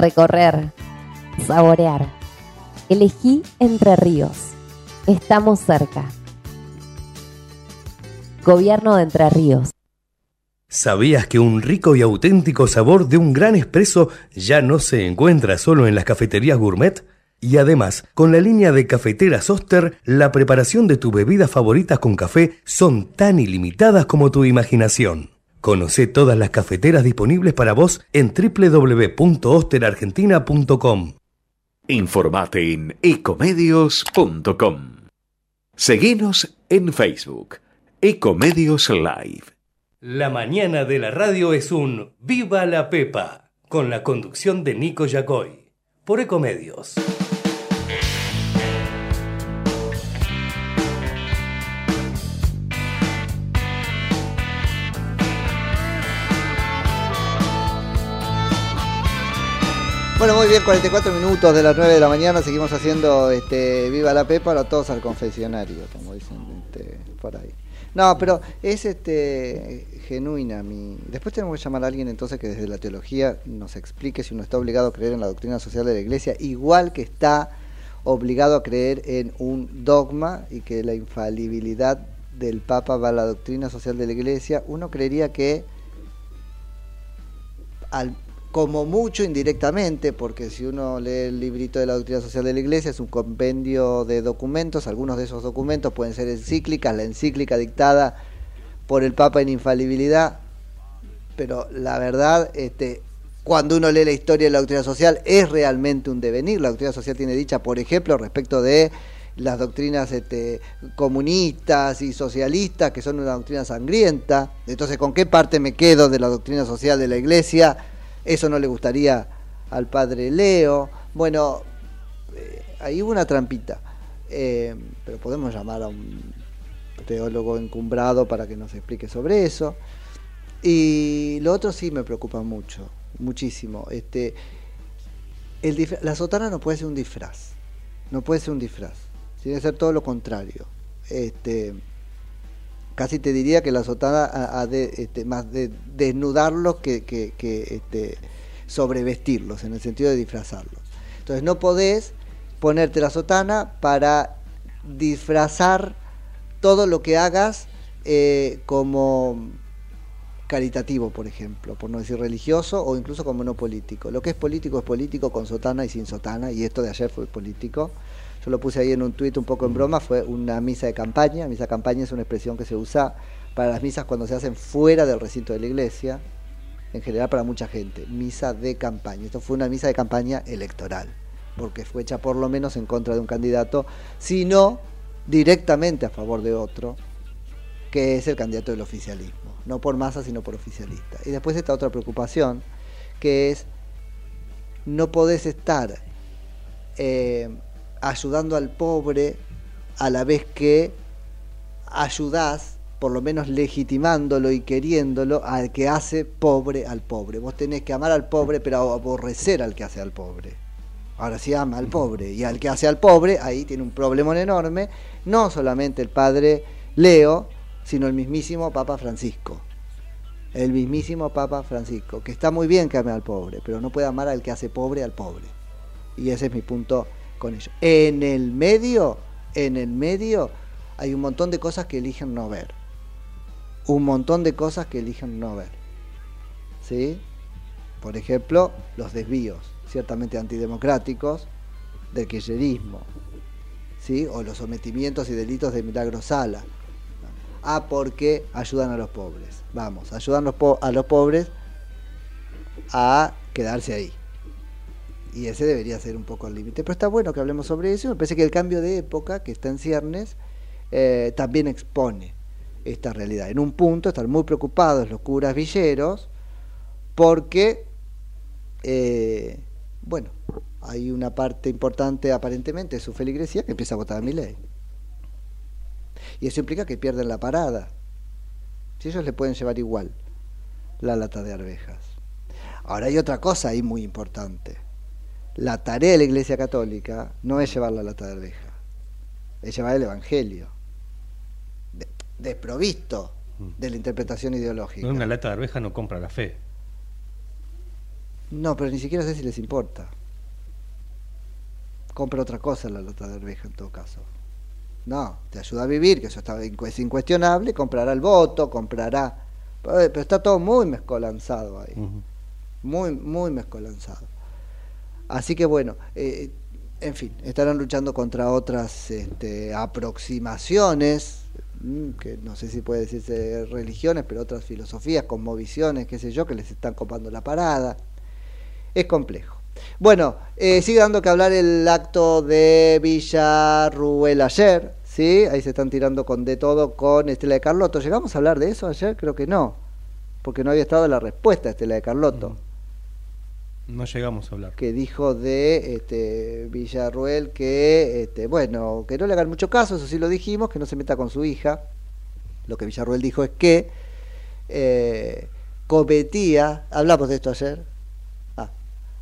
recorrer, saborear. Elegí Entre Ríos. Estamos cerca. Gobierno de Entre Ríos. ¿Sabías que un rico y auténtico sabor de un gran espresso ya no se encuentra solo en las cafeterías gourmet? Y además, con la línea de cafeteras Oster, la preparación de tus bebidas favoritas con café son tan ilimitadas como tu imaginación. Conoce todas las cafeteras disponibles para vos en www.osterargentina.com. Informate en ecomedios.com. Seguinos en Facebook, Ecomedios Live. La mañana de la radio es un Viva la Pepa, con la conducción de Nico Yacoy, por Ecomedios. Bueno, muy bien, 44 minutos de las 9 de la mañana, seguimos haciendo este Viva la Pepa, ahora todos al confesionario, como dicen este, por ahí. No, pero es este genuina mi. Después tenemos que llamar a alguien entonces que desde la teología nos explique si uno está obligado a creer en la doctrina social de la Iglesia, igual que está obligado a creer en un dogma y que la infalibilidad del Papa va a la doctrina social de la Iglesia. Uno creería que al, como mucho indirectamente, porque si uno lee el librito de la doctrina social de la Iglesia, es un compendio de documentos, algunos de esos documentos pueden ser encíclicas, la encíclica dictada por el Papa en infalibilidad, pero la verdad, este, cuando uno lee la historia de la doctrina social, es realmente un devenir. La doctrina social tiene dicha, por ejemplo, respecto de las doctrinas este, comunistas y socialistas, que son una doctrina sangrienta. Entonces, ¿con qué parte me quedo de la doctrina social de la Iglesia? Eso no le gustaría al padre Leo. Bueno, eh, ahí hubo una trampita. Eh, pero podemos llamar a un teólogo encumbrado para que nos explique sobre eso. Y lo otro sí me preocupa mucho, muchísimo. Este, la sotana no puede ser un disfraz, no puede ser un disfraz, tiene que ser todo lo contrario. Este, casi te diría que la sotana ha, de, este, más de desnudarlos que, este, sobrevestirlos, en el sentido de disfrazarlos. Entonces no podés ponerte la sotana para disfrazar todo lo que hagas eh, como caritativo, por ejemplo, por no decir religioso o incluso como no político. Lo que es político es político con sotana y sin sotana, y esto de ayer fue político. Yo lo puse ahí en un tuit un poco en broma, fue una misa de campaña. Misa de campaña es una expresión que se usa para las misas cuando se hacen fuera del recinto de la iglesia, en general para mucha gente. Misa de campaña. Esto fue una misa de campaña electoral, porque fue hecha por lo menos en contra de un candidato, sino directamente a favor de otro, que es el candidato del oficialismo. No por masa, sino por oficialista. Y después está otra preocupación, que es no podés estar eh, ayudando al pobre a la vez que ayudás, por lo menos legitimándolo y queriéndolo, al que hace pobre al pobre. Vos tenés que amar al pobre, pero aborrecer al que hace al pobre. Ahora sí ama al pobre. Y al que hace al pobre, ahí tiene un problemón enorme. No solamente el padre Leo, sino el mismísimo Papa Francisco. El mismísimo Papa Francisco, que está muy bien que ame al pobre, pero no puede amar al que hace pobre al pobre. Y ese es mi punto En el medio, en el medio, hay un montón de cosas que eligen no ver. Un montón de cosas que eligen no ver. ¿Sí? Por ejemplo, los desvíos, ciertamente antidemocráticos, del kirchnerismo. ¿Sí? O los sometimientos y delitos de Milagro Sala. Ah, porque ayudan a los pobres. Vamos, ayudan a los pobres a quedarse ahí. Y ese debería ser un poco el límite. Pero está bueno que hablemos sobre eso. Me parece que el cambio de época que está en ciernes eh, también expone esta realidad. En un punto están muy preocupados los curas villeros porque, eh, bueno, hay una parte importante aparentemente de su feligresía que empieza a votar a mi ley. Y eso implica que pierden la parada. Si ellos le pueden llevar igual la lata de arvejas. Ahora hay otra cosa ahí muy importante. La tarea de la Iglesia Católica no es llevar la lata de arvejas, es llevar el Evangelio. De- desprovisto de la interpretación ideológica. Una lata de arveja no compra la fe. No, pero ni siquiera sé si les importa. Compra otra cosa la lata de arveja en todo caso. No, te ayuda a vivir, que eso está, es incuestionable, comprará el voto, comprará... Pero, pero está todo muy mezcolanzado ahí. Muy, muy mezcolanzado. Así que bueno, eh, en fin, estarán luchando contra otras este, aproximaciones, mm, que no sé si puede decirse religiones, pero otras filosofías, cosmovisiones, qué sé yo, que les están copando la parada. Es complejo. Bueno, eh, sigue dando que hablar el acto de Villarruel ayer, ¿sí? Ahí se están tirando con de todo con Estela de Carlotto. ¿Llegamos a hablar de eso ayer? Creo que no, porque no había estado la respuesta a Estela de Carlotto No llegamos a hablar. que dijo de este, Villarruel que, este, bueno, que no le hagan mucho caso, eso sí lo dijimos, que no se meta con su hija. Lo que Villarruel dijo es que eh, cometía, hablamos de esto ayer, ah,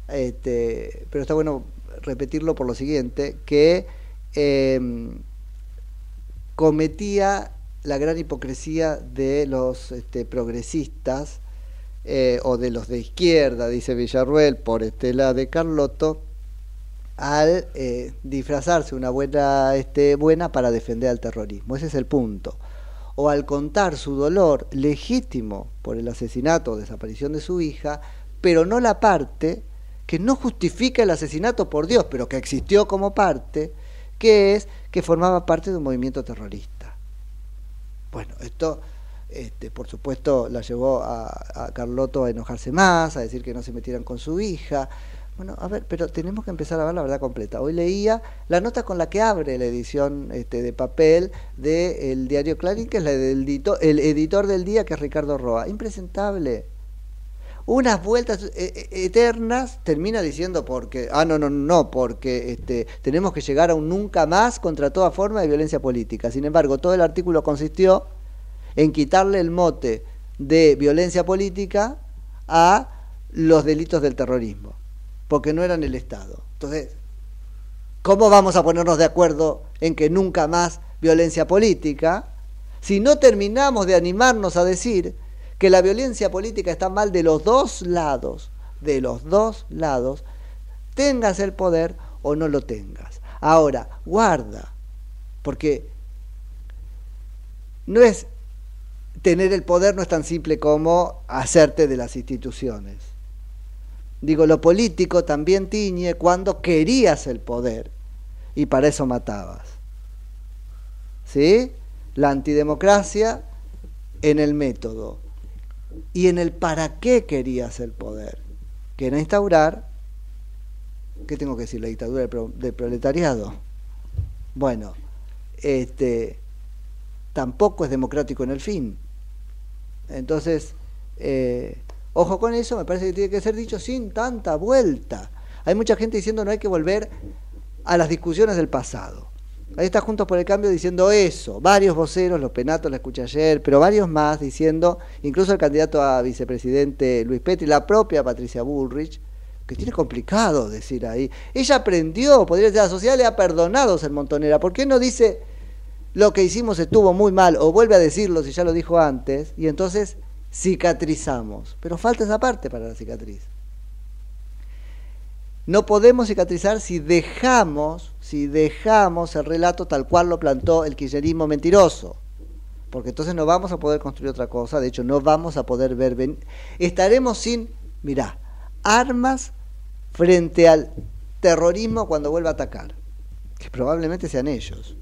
este, pero está bueno repetirlo por lo siguiente, que eh, cometía la gran hipocresía de los este, progresistas eh, o de los de izquierda, dice Villarruel, por Estela de Carlotto, al eh, disfrazarse una buena, este, buena para defender al terrorismo. Ese es el punto. O al contar su dolor legítimo por el asesinato o desaparición de su hija pero no la parte que no justifica el asesinato por Dios, pero que existió como parte, que es que formaba parte de un movimiento terrorista. Bueno, esto, este, por supuesto, la llevó a, a Carlotto a enojarse más, a decir que no se metieran con su hija. Bueno, a ver, pero tenemos que empezar a ver la verdad completa. Hoy leía la nota con la que abre la edición este, de papel del diario Clarín, que es la el editor del día, que es Ricardo Roa. Impresentable. Unas vueltas eh, eh, eternas termina diciendo porque, ah, no, no, no, porque este, tenemos que llegar a un nunca más contra toda forma de violencia política. Sin embargo, todo el artículo consistió en quitarle el mote de violencia política a los delitos del terrorismo porque no eran el Estado. Entonces, ¿cómo vamos a ponernos de acuerdo en que nunca más violencia política si no terminamos de animarnos a decir que la violencia política está mal de los dos lados, de los dos lados, tengas el poder o no lo tengas. Ahora, guarda, porque no es tener el poder no es tan simple como hacerte de las instituciones. Digo, lo político también tiñe cuando querías el poder y para eso matabas. ¿Sí? La antidemocracia en el método y en el para qué querías el poder, que instaurar, ¿qué tengo que decir? La dictadura del proletariado. Bueno, este, tampoco es democrático en el fin. Entonces, eh, Ojo con eso, me parece que tiene que ser dicho sin tanta vuelta. Hay mucha gente diciendo no hay que volver a las discusiones del pasado. Ahí está Juntos por el Cambio diciendo eso. Varios voceros, los penatos la escuché ayer, pero varios más diciendo, incluso el candidato a vicepresidente Luis Petri, la propia Patricia Bullrich, que tiene complicado decir ahí. Ella aprendió, podría decir, la sociedad le ha perdonado ser montonera. ¿Por qué no dice lo que hicimos estuvo muy mal o vuelve a decirlo si ya lo dijo antes? Y entonces cicatrizamos. Pero falta esa parte para la cicatriz. No podemos cicatrizar si dejamos, si dejamos el relato tal cual lo plantó el kirchnerismo mentiroso. Porque entonces no vamos a poder construir otra cosa, de hecho no vamos a poder ver... Estaremos sin, mirá, armas frente al terrorismo cuando vuelva a atacar, que probablemente sean ellos.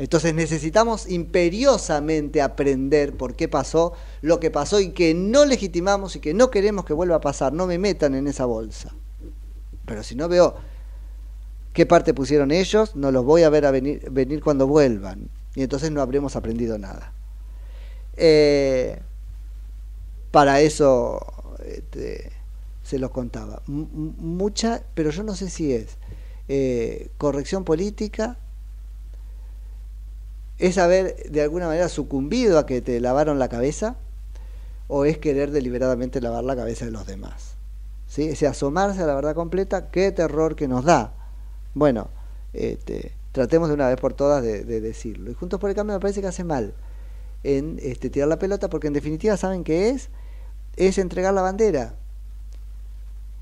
Entonces necesitamos imperiosamente aprender por qué pasó lo que pasó y que no legitimamos y que no queremos que vuelva a pasar. No me metan en esa bolsa. Pero si no veo qué parte pusieron ellos, no los voy a ver a venir, venir cuando vuelvan. Y entonces no habremos aprendido nada. Eh, para eso este, se los contaba. mucha, pero yo no sé si es eh, corrección política ¿Es haber de alguna manera sucumbido a que te lavaron la cabeza? ¿O es querer deliberadamente lavar la cabeza de los demás? ¿Sí? Ese asomarse a la verdad completa, qué terror que nos da. Bueno, este, tratemos de una vez por todas de, decirlo. Y Juntos por el Cambio me parece que hace mal en este, tirar la pelota porque en definitiva saben qué es, es entregar la bandera.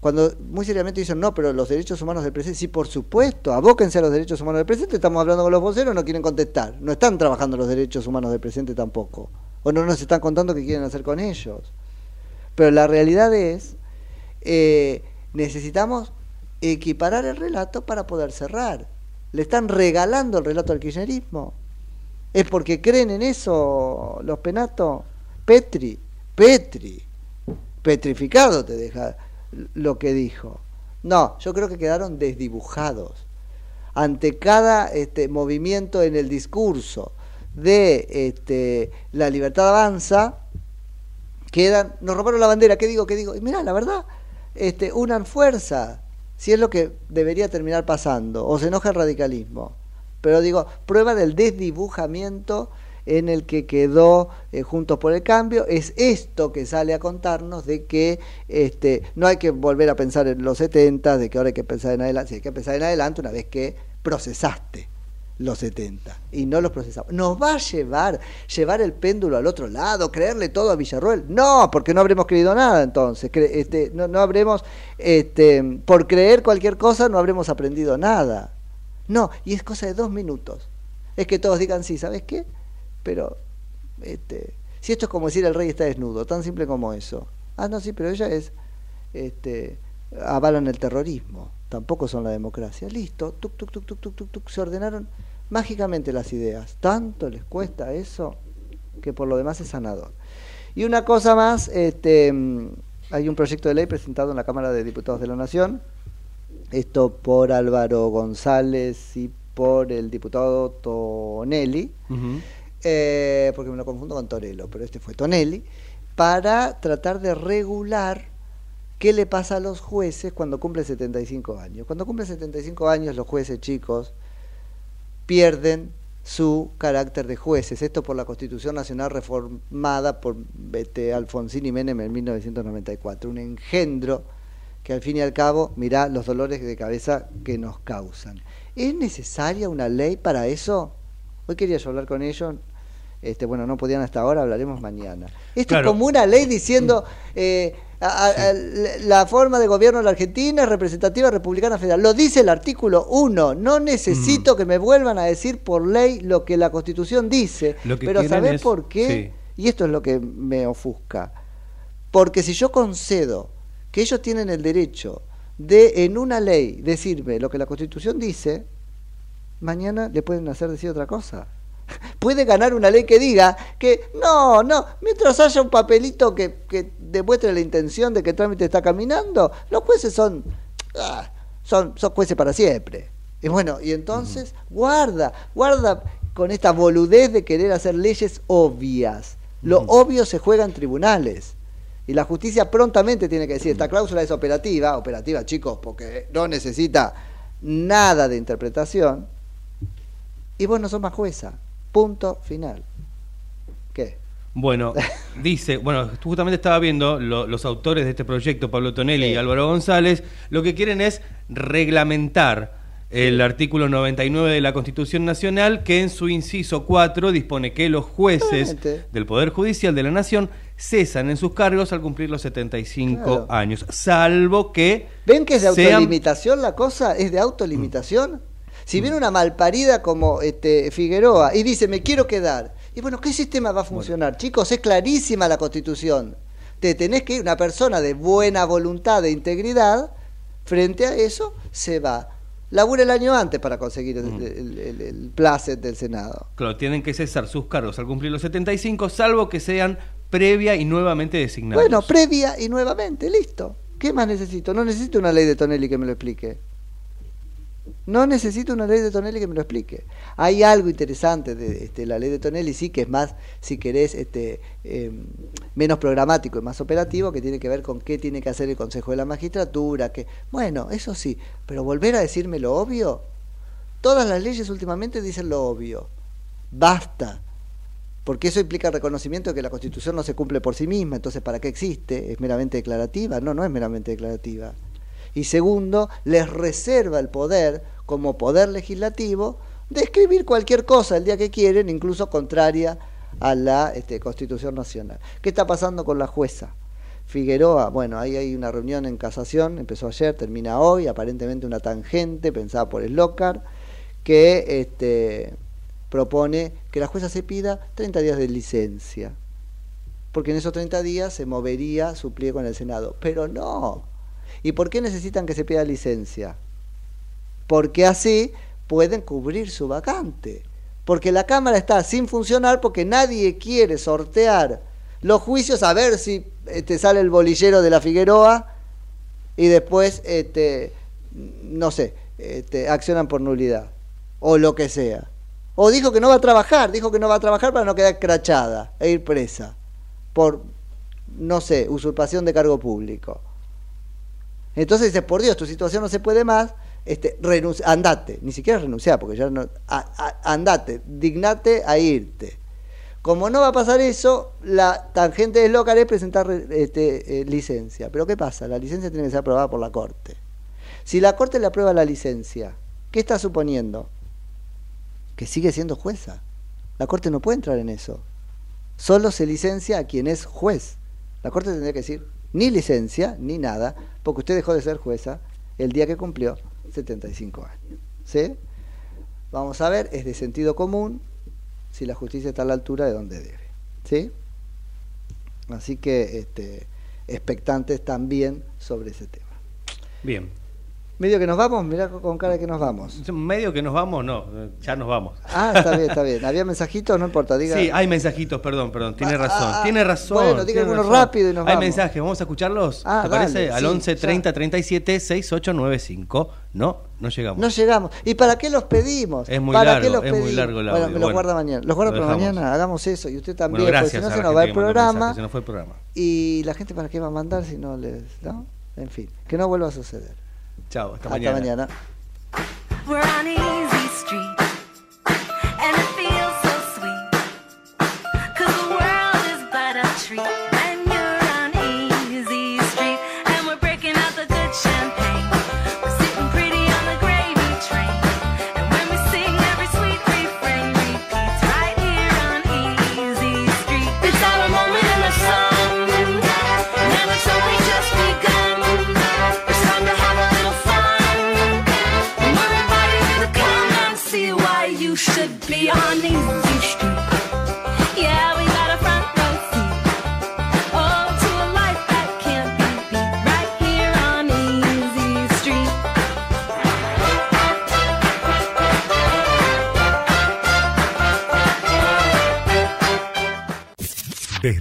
Cuando muy seriamente dicen, no, pero los derechos humanos del presente, sí, por supuesto, abóquense a los derechos humanos del presente, estamos hablando con los voceros, no quieren contestar, no están trabajando los derechos humanos del presente tampoco, o no nos están contando qué quieren hacer con ellos. Pero la realidad es, eh, necesitamos equiparar el relato para poder cerrar. Le están regalando el relato al kirchnerismo. ¿Es porque creen en eso los penatos? Petri, Petri, petrificado te deja lo que dijo. No, yo creo que quedaron desdibujados. Ante cada este, movimiento en el discurso de este, la libertad avanza, quedan, nos robaron la bandera, ¿qué digo? ¿Qué digo? Y mirá, la verdad, este, unan fuerza, si es lo que debería terminar pasando, o se enoja el radicalismo. Pero digo, prueba del desdibujamiento en el que quedó eh, Juntos por el Cambio, es esto que sale a contarnos de que este, no hay que volver a pensar en los 70, de que ahora hay que pensar en adelante, hay que pensar en adelante una vez que procesaste los 70 y no los procesamos. ¿Nos va a llevar llevar el péndulo al otro lado, creerle todo a Villarroel? No, porque no habremos creído nada entonces. Este, no, no habremos, este, por creer cualquier cosa, no habremos aprendido nada. No, y es cosa de dos minutos. Es que todos digan, sí, ¿sabes qué? Pero este, si esto es como decir el rey está desnudo, tan simple como eso. Ah, no, sí, pero ella es este, avalan el terrorismo, tampoco son la democracia. Listo, tuc, tuc, tuc, tuc, tuc, tuc, tuc, se ordenaron mágicamente las ideas. Tanto les cuesta eso que por lo demás es sanador. Y una cosa más, este, mm, hay un proyecto de ley presentado en la Cámara de Diputados de la Nación, esto por Álvaro González y por el diputado Tonelli, eh, porque me lo confundo con Torello, pero este fue Tonelli, para tratar de regular qué le pasa a los jueces cuando cumplen 75 años. Cuando cumplen 75 años los jueces chicos pierden su carácter de jueces. Esto por la Constitución Nacional reformada por este, Alfonsín y Menem en 1994. Un engendro que al fin y al cabo, mirá los dolores de cabeza que nos causan. ¿Es necesaria una ley para eso? Hoy quería yo hablar con ellos. Este, bueno, no podían hasta ahora, hablaremos mañana. Esto es como una ley diciendo eh, a- a- la forma de gobierno de la Argentina es representativa republicana federal. Lo dice el artículo 1. No necesito que me vuelvan a decir por ley lo que la Constitución dice. Pero ¿sabés es- por qué? Y esto es lo que me ofusca. Porque si yo concedo que ellos tienen el derecho de en una ley decirme lo que la Constitución dice, mañana le pueden hacer decir otra cosa. Puede ganar una ley que diga que no, no, mientras haya un papelito que, que demuestre la intención de que el trámite está caminando, los jueces son, ah, son, son jueces para siempre. Y bueno, y entonces guarda, guarda con esta boludez de querer hacer leyes obvias. Lo obvio se juega en tribunales. Y la justicia prontamente tiene que decir, esta cláusula es operativa, operativa chicos, porque no necesita nada de interpretación, y vos no sos más jueza. Punto final. ¿Qué? Bueno, dice, bueno, justamente estaba viendo lo- los autores de este proyecto, Pablo Tonelli y Álvaro González, lo que quieren es reglamentar el artículo 99 de la Constitución Nacional, que en su inciso 4 dispone que los jueces del Poder Judicial de la Nación cesan en sus cargos al cumplir los 75 Claro. años, salvo que ¿Ven que es de sean- autolimitación la cosa? ¿Es de autolimitación? Si viene una malparida como este, Figueroa y dice, me quiero quedar, y bueno, ¿qué sistema va a funcionar? Chicos, es clarísima la Constitución. Te tenés que ir, una persona de buena voluntad, de integridad, frente a eso, se va. Labura el año antes para conseguir el, el, el- el placet del Senado. Claro, tienen que cesar sus cargos al cumplir los 75, salvo que sean previa y nuevamente designados. Bueno, previa y nuevamente, listo. ¿Qué más necesito? No necesito una ley de Tonelli que me lo explique. No necesito una ley de Tonelli que me lo explique. Hay algo interesante de este, la ley de Tonelli, sí, que es más, si querés, este, eh, menos programático y más operativo, que tiene que ver con qué tiene que hacer el Consejo de la Magistratura. Que, bueno, eso sí, pero volver a decirme lo obvio. Todas las leyes últimamente dicen lo obvio. Basta porque eso implica el reconocimiento de que la Constitución no se cumple por sí misma, entonces ¿para qué existe? ¿Es meramente declarativa? No, no es meramente declarativa. Y segundo, les reserva el poder, como poder legislativo, de escribir cualquier cosa el día que quieren, incluso contraria a la este, Constitución Nacional. ¿Qué está pasando con la jueza? Figueroa, bueno, ahí hay una reunión en casación, empezó ayer, termina hoy, aparentemente una tangente pensada por Slocar, que este, propone que la jueza se pida 30 días de licencia, porque en esos 30 días se movería su pliego en el Senado. Pero no. ¿Y por qué necesitan que se pida licencia? Porque así pueden cubrir su vacante. Porque la Cámara está sin funcionar porque nadie quiere sortear los juicios a ver si este, sale el bolillero de la Figueroa y después, este, no sé, este, accionan por nulidad o lo que sea. O dijo que no va a trabajar, dijo que no va a trabajar para no quedar crachada e ir presa por, no sé, usurpación de cargo público. Entonces dice, por Dios, tu situación no se puede más, este, renuncia, andate, ni siquiera renunciar, porque ya no, andate, dignate a irte. Como no va a pasar eso, la tangente de local es presentar re- este, eh, licencia. Pero ¿qué pasa? La licencia tiene que ser aprobada por la Corte. Si la Corte le aprueba la licencia, ¿qué está suponiendo? Que sigue siendo jueza. La Corte no puede entrar en eso. Solo se licencia a quien es juez. La Corte tendría que decir ni licencia ni nada, porque usted dejó de ser jueza el día que cumplió 75 años. ¿Sí? Vamos a ver, es de sentido común si la justicia está a la altura de donde debe. ¿Sí? Así que este, expectantes también sobre ese tema. Bien. Medio que nos vamos, mirá con cara de que nos vamos. Medio que nos vamos, no, ya nos vamos. Ah, está bien, está bien. ¿Había mensajitos? No importa, diga. Sí, hay mensajitos, perdón, perdón, tiene razón, ah, tiene razón. bueno, diga rápido y nos Hay vamos. mensajes, vamos a escucharlos, Ah, ¿te parece? dale, Al sí, 11 ya. 30 37 6895. No, no llegamos. No llegamos. ¿Y para qué los pedimos? Es muy ¿Para largo, qué los es muy largo el Bueno, me los bueno, guarda mañana. Los guardo para mañana, hagamos eso. Y usted también, Bueno, gracias porque si no se nos va el programa. mensajes, se nos fue el programa. Y la gente para qué va a mandar si no les... ¿no? En fin, que no vuelva a suceder. Chao, hasta, Hasta mañana. We're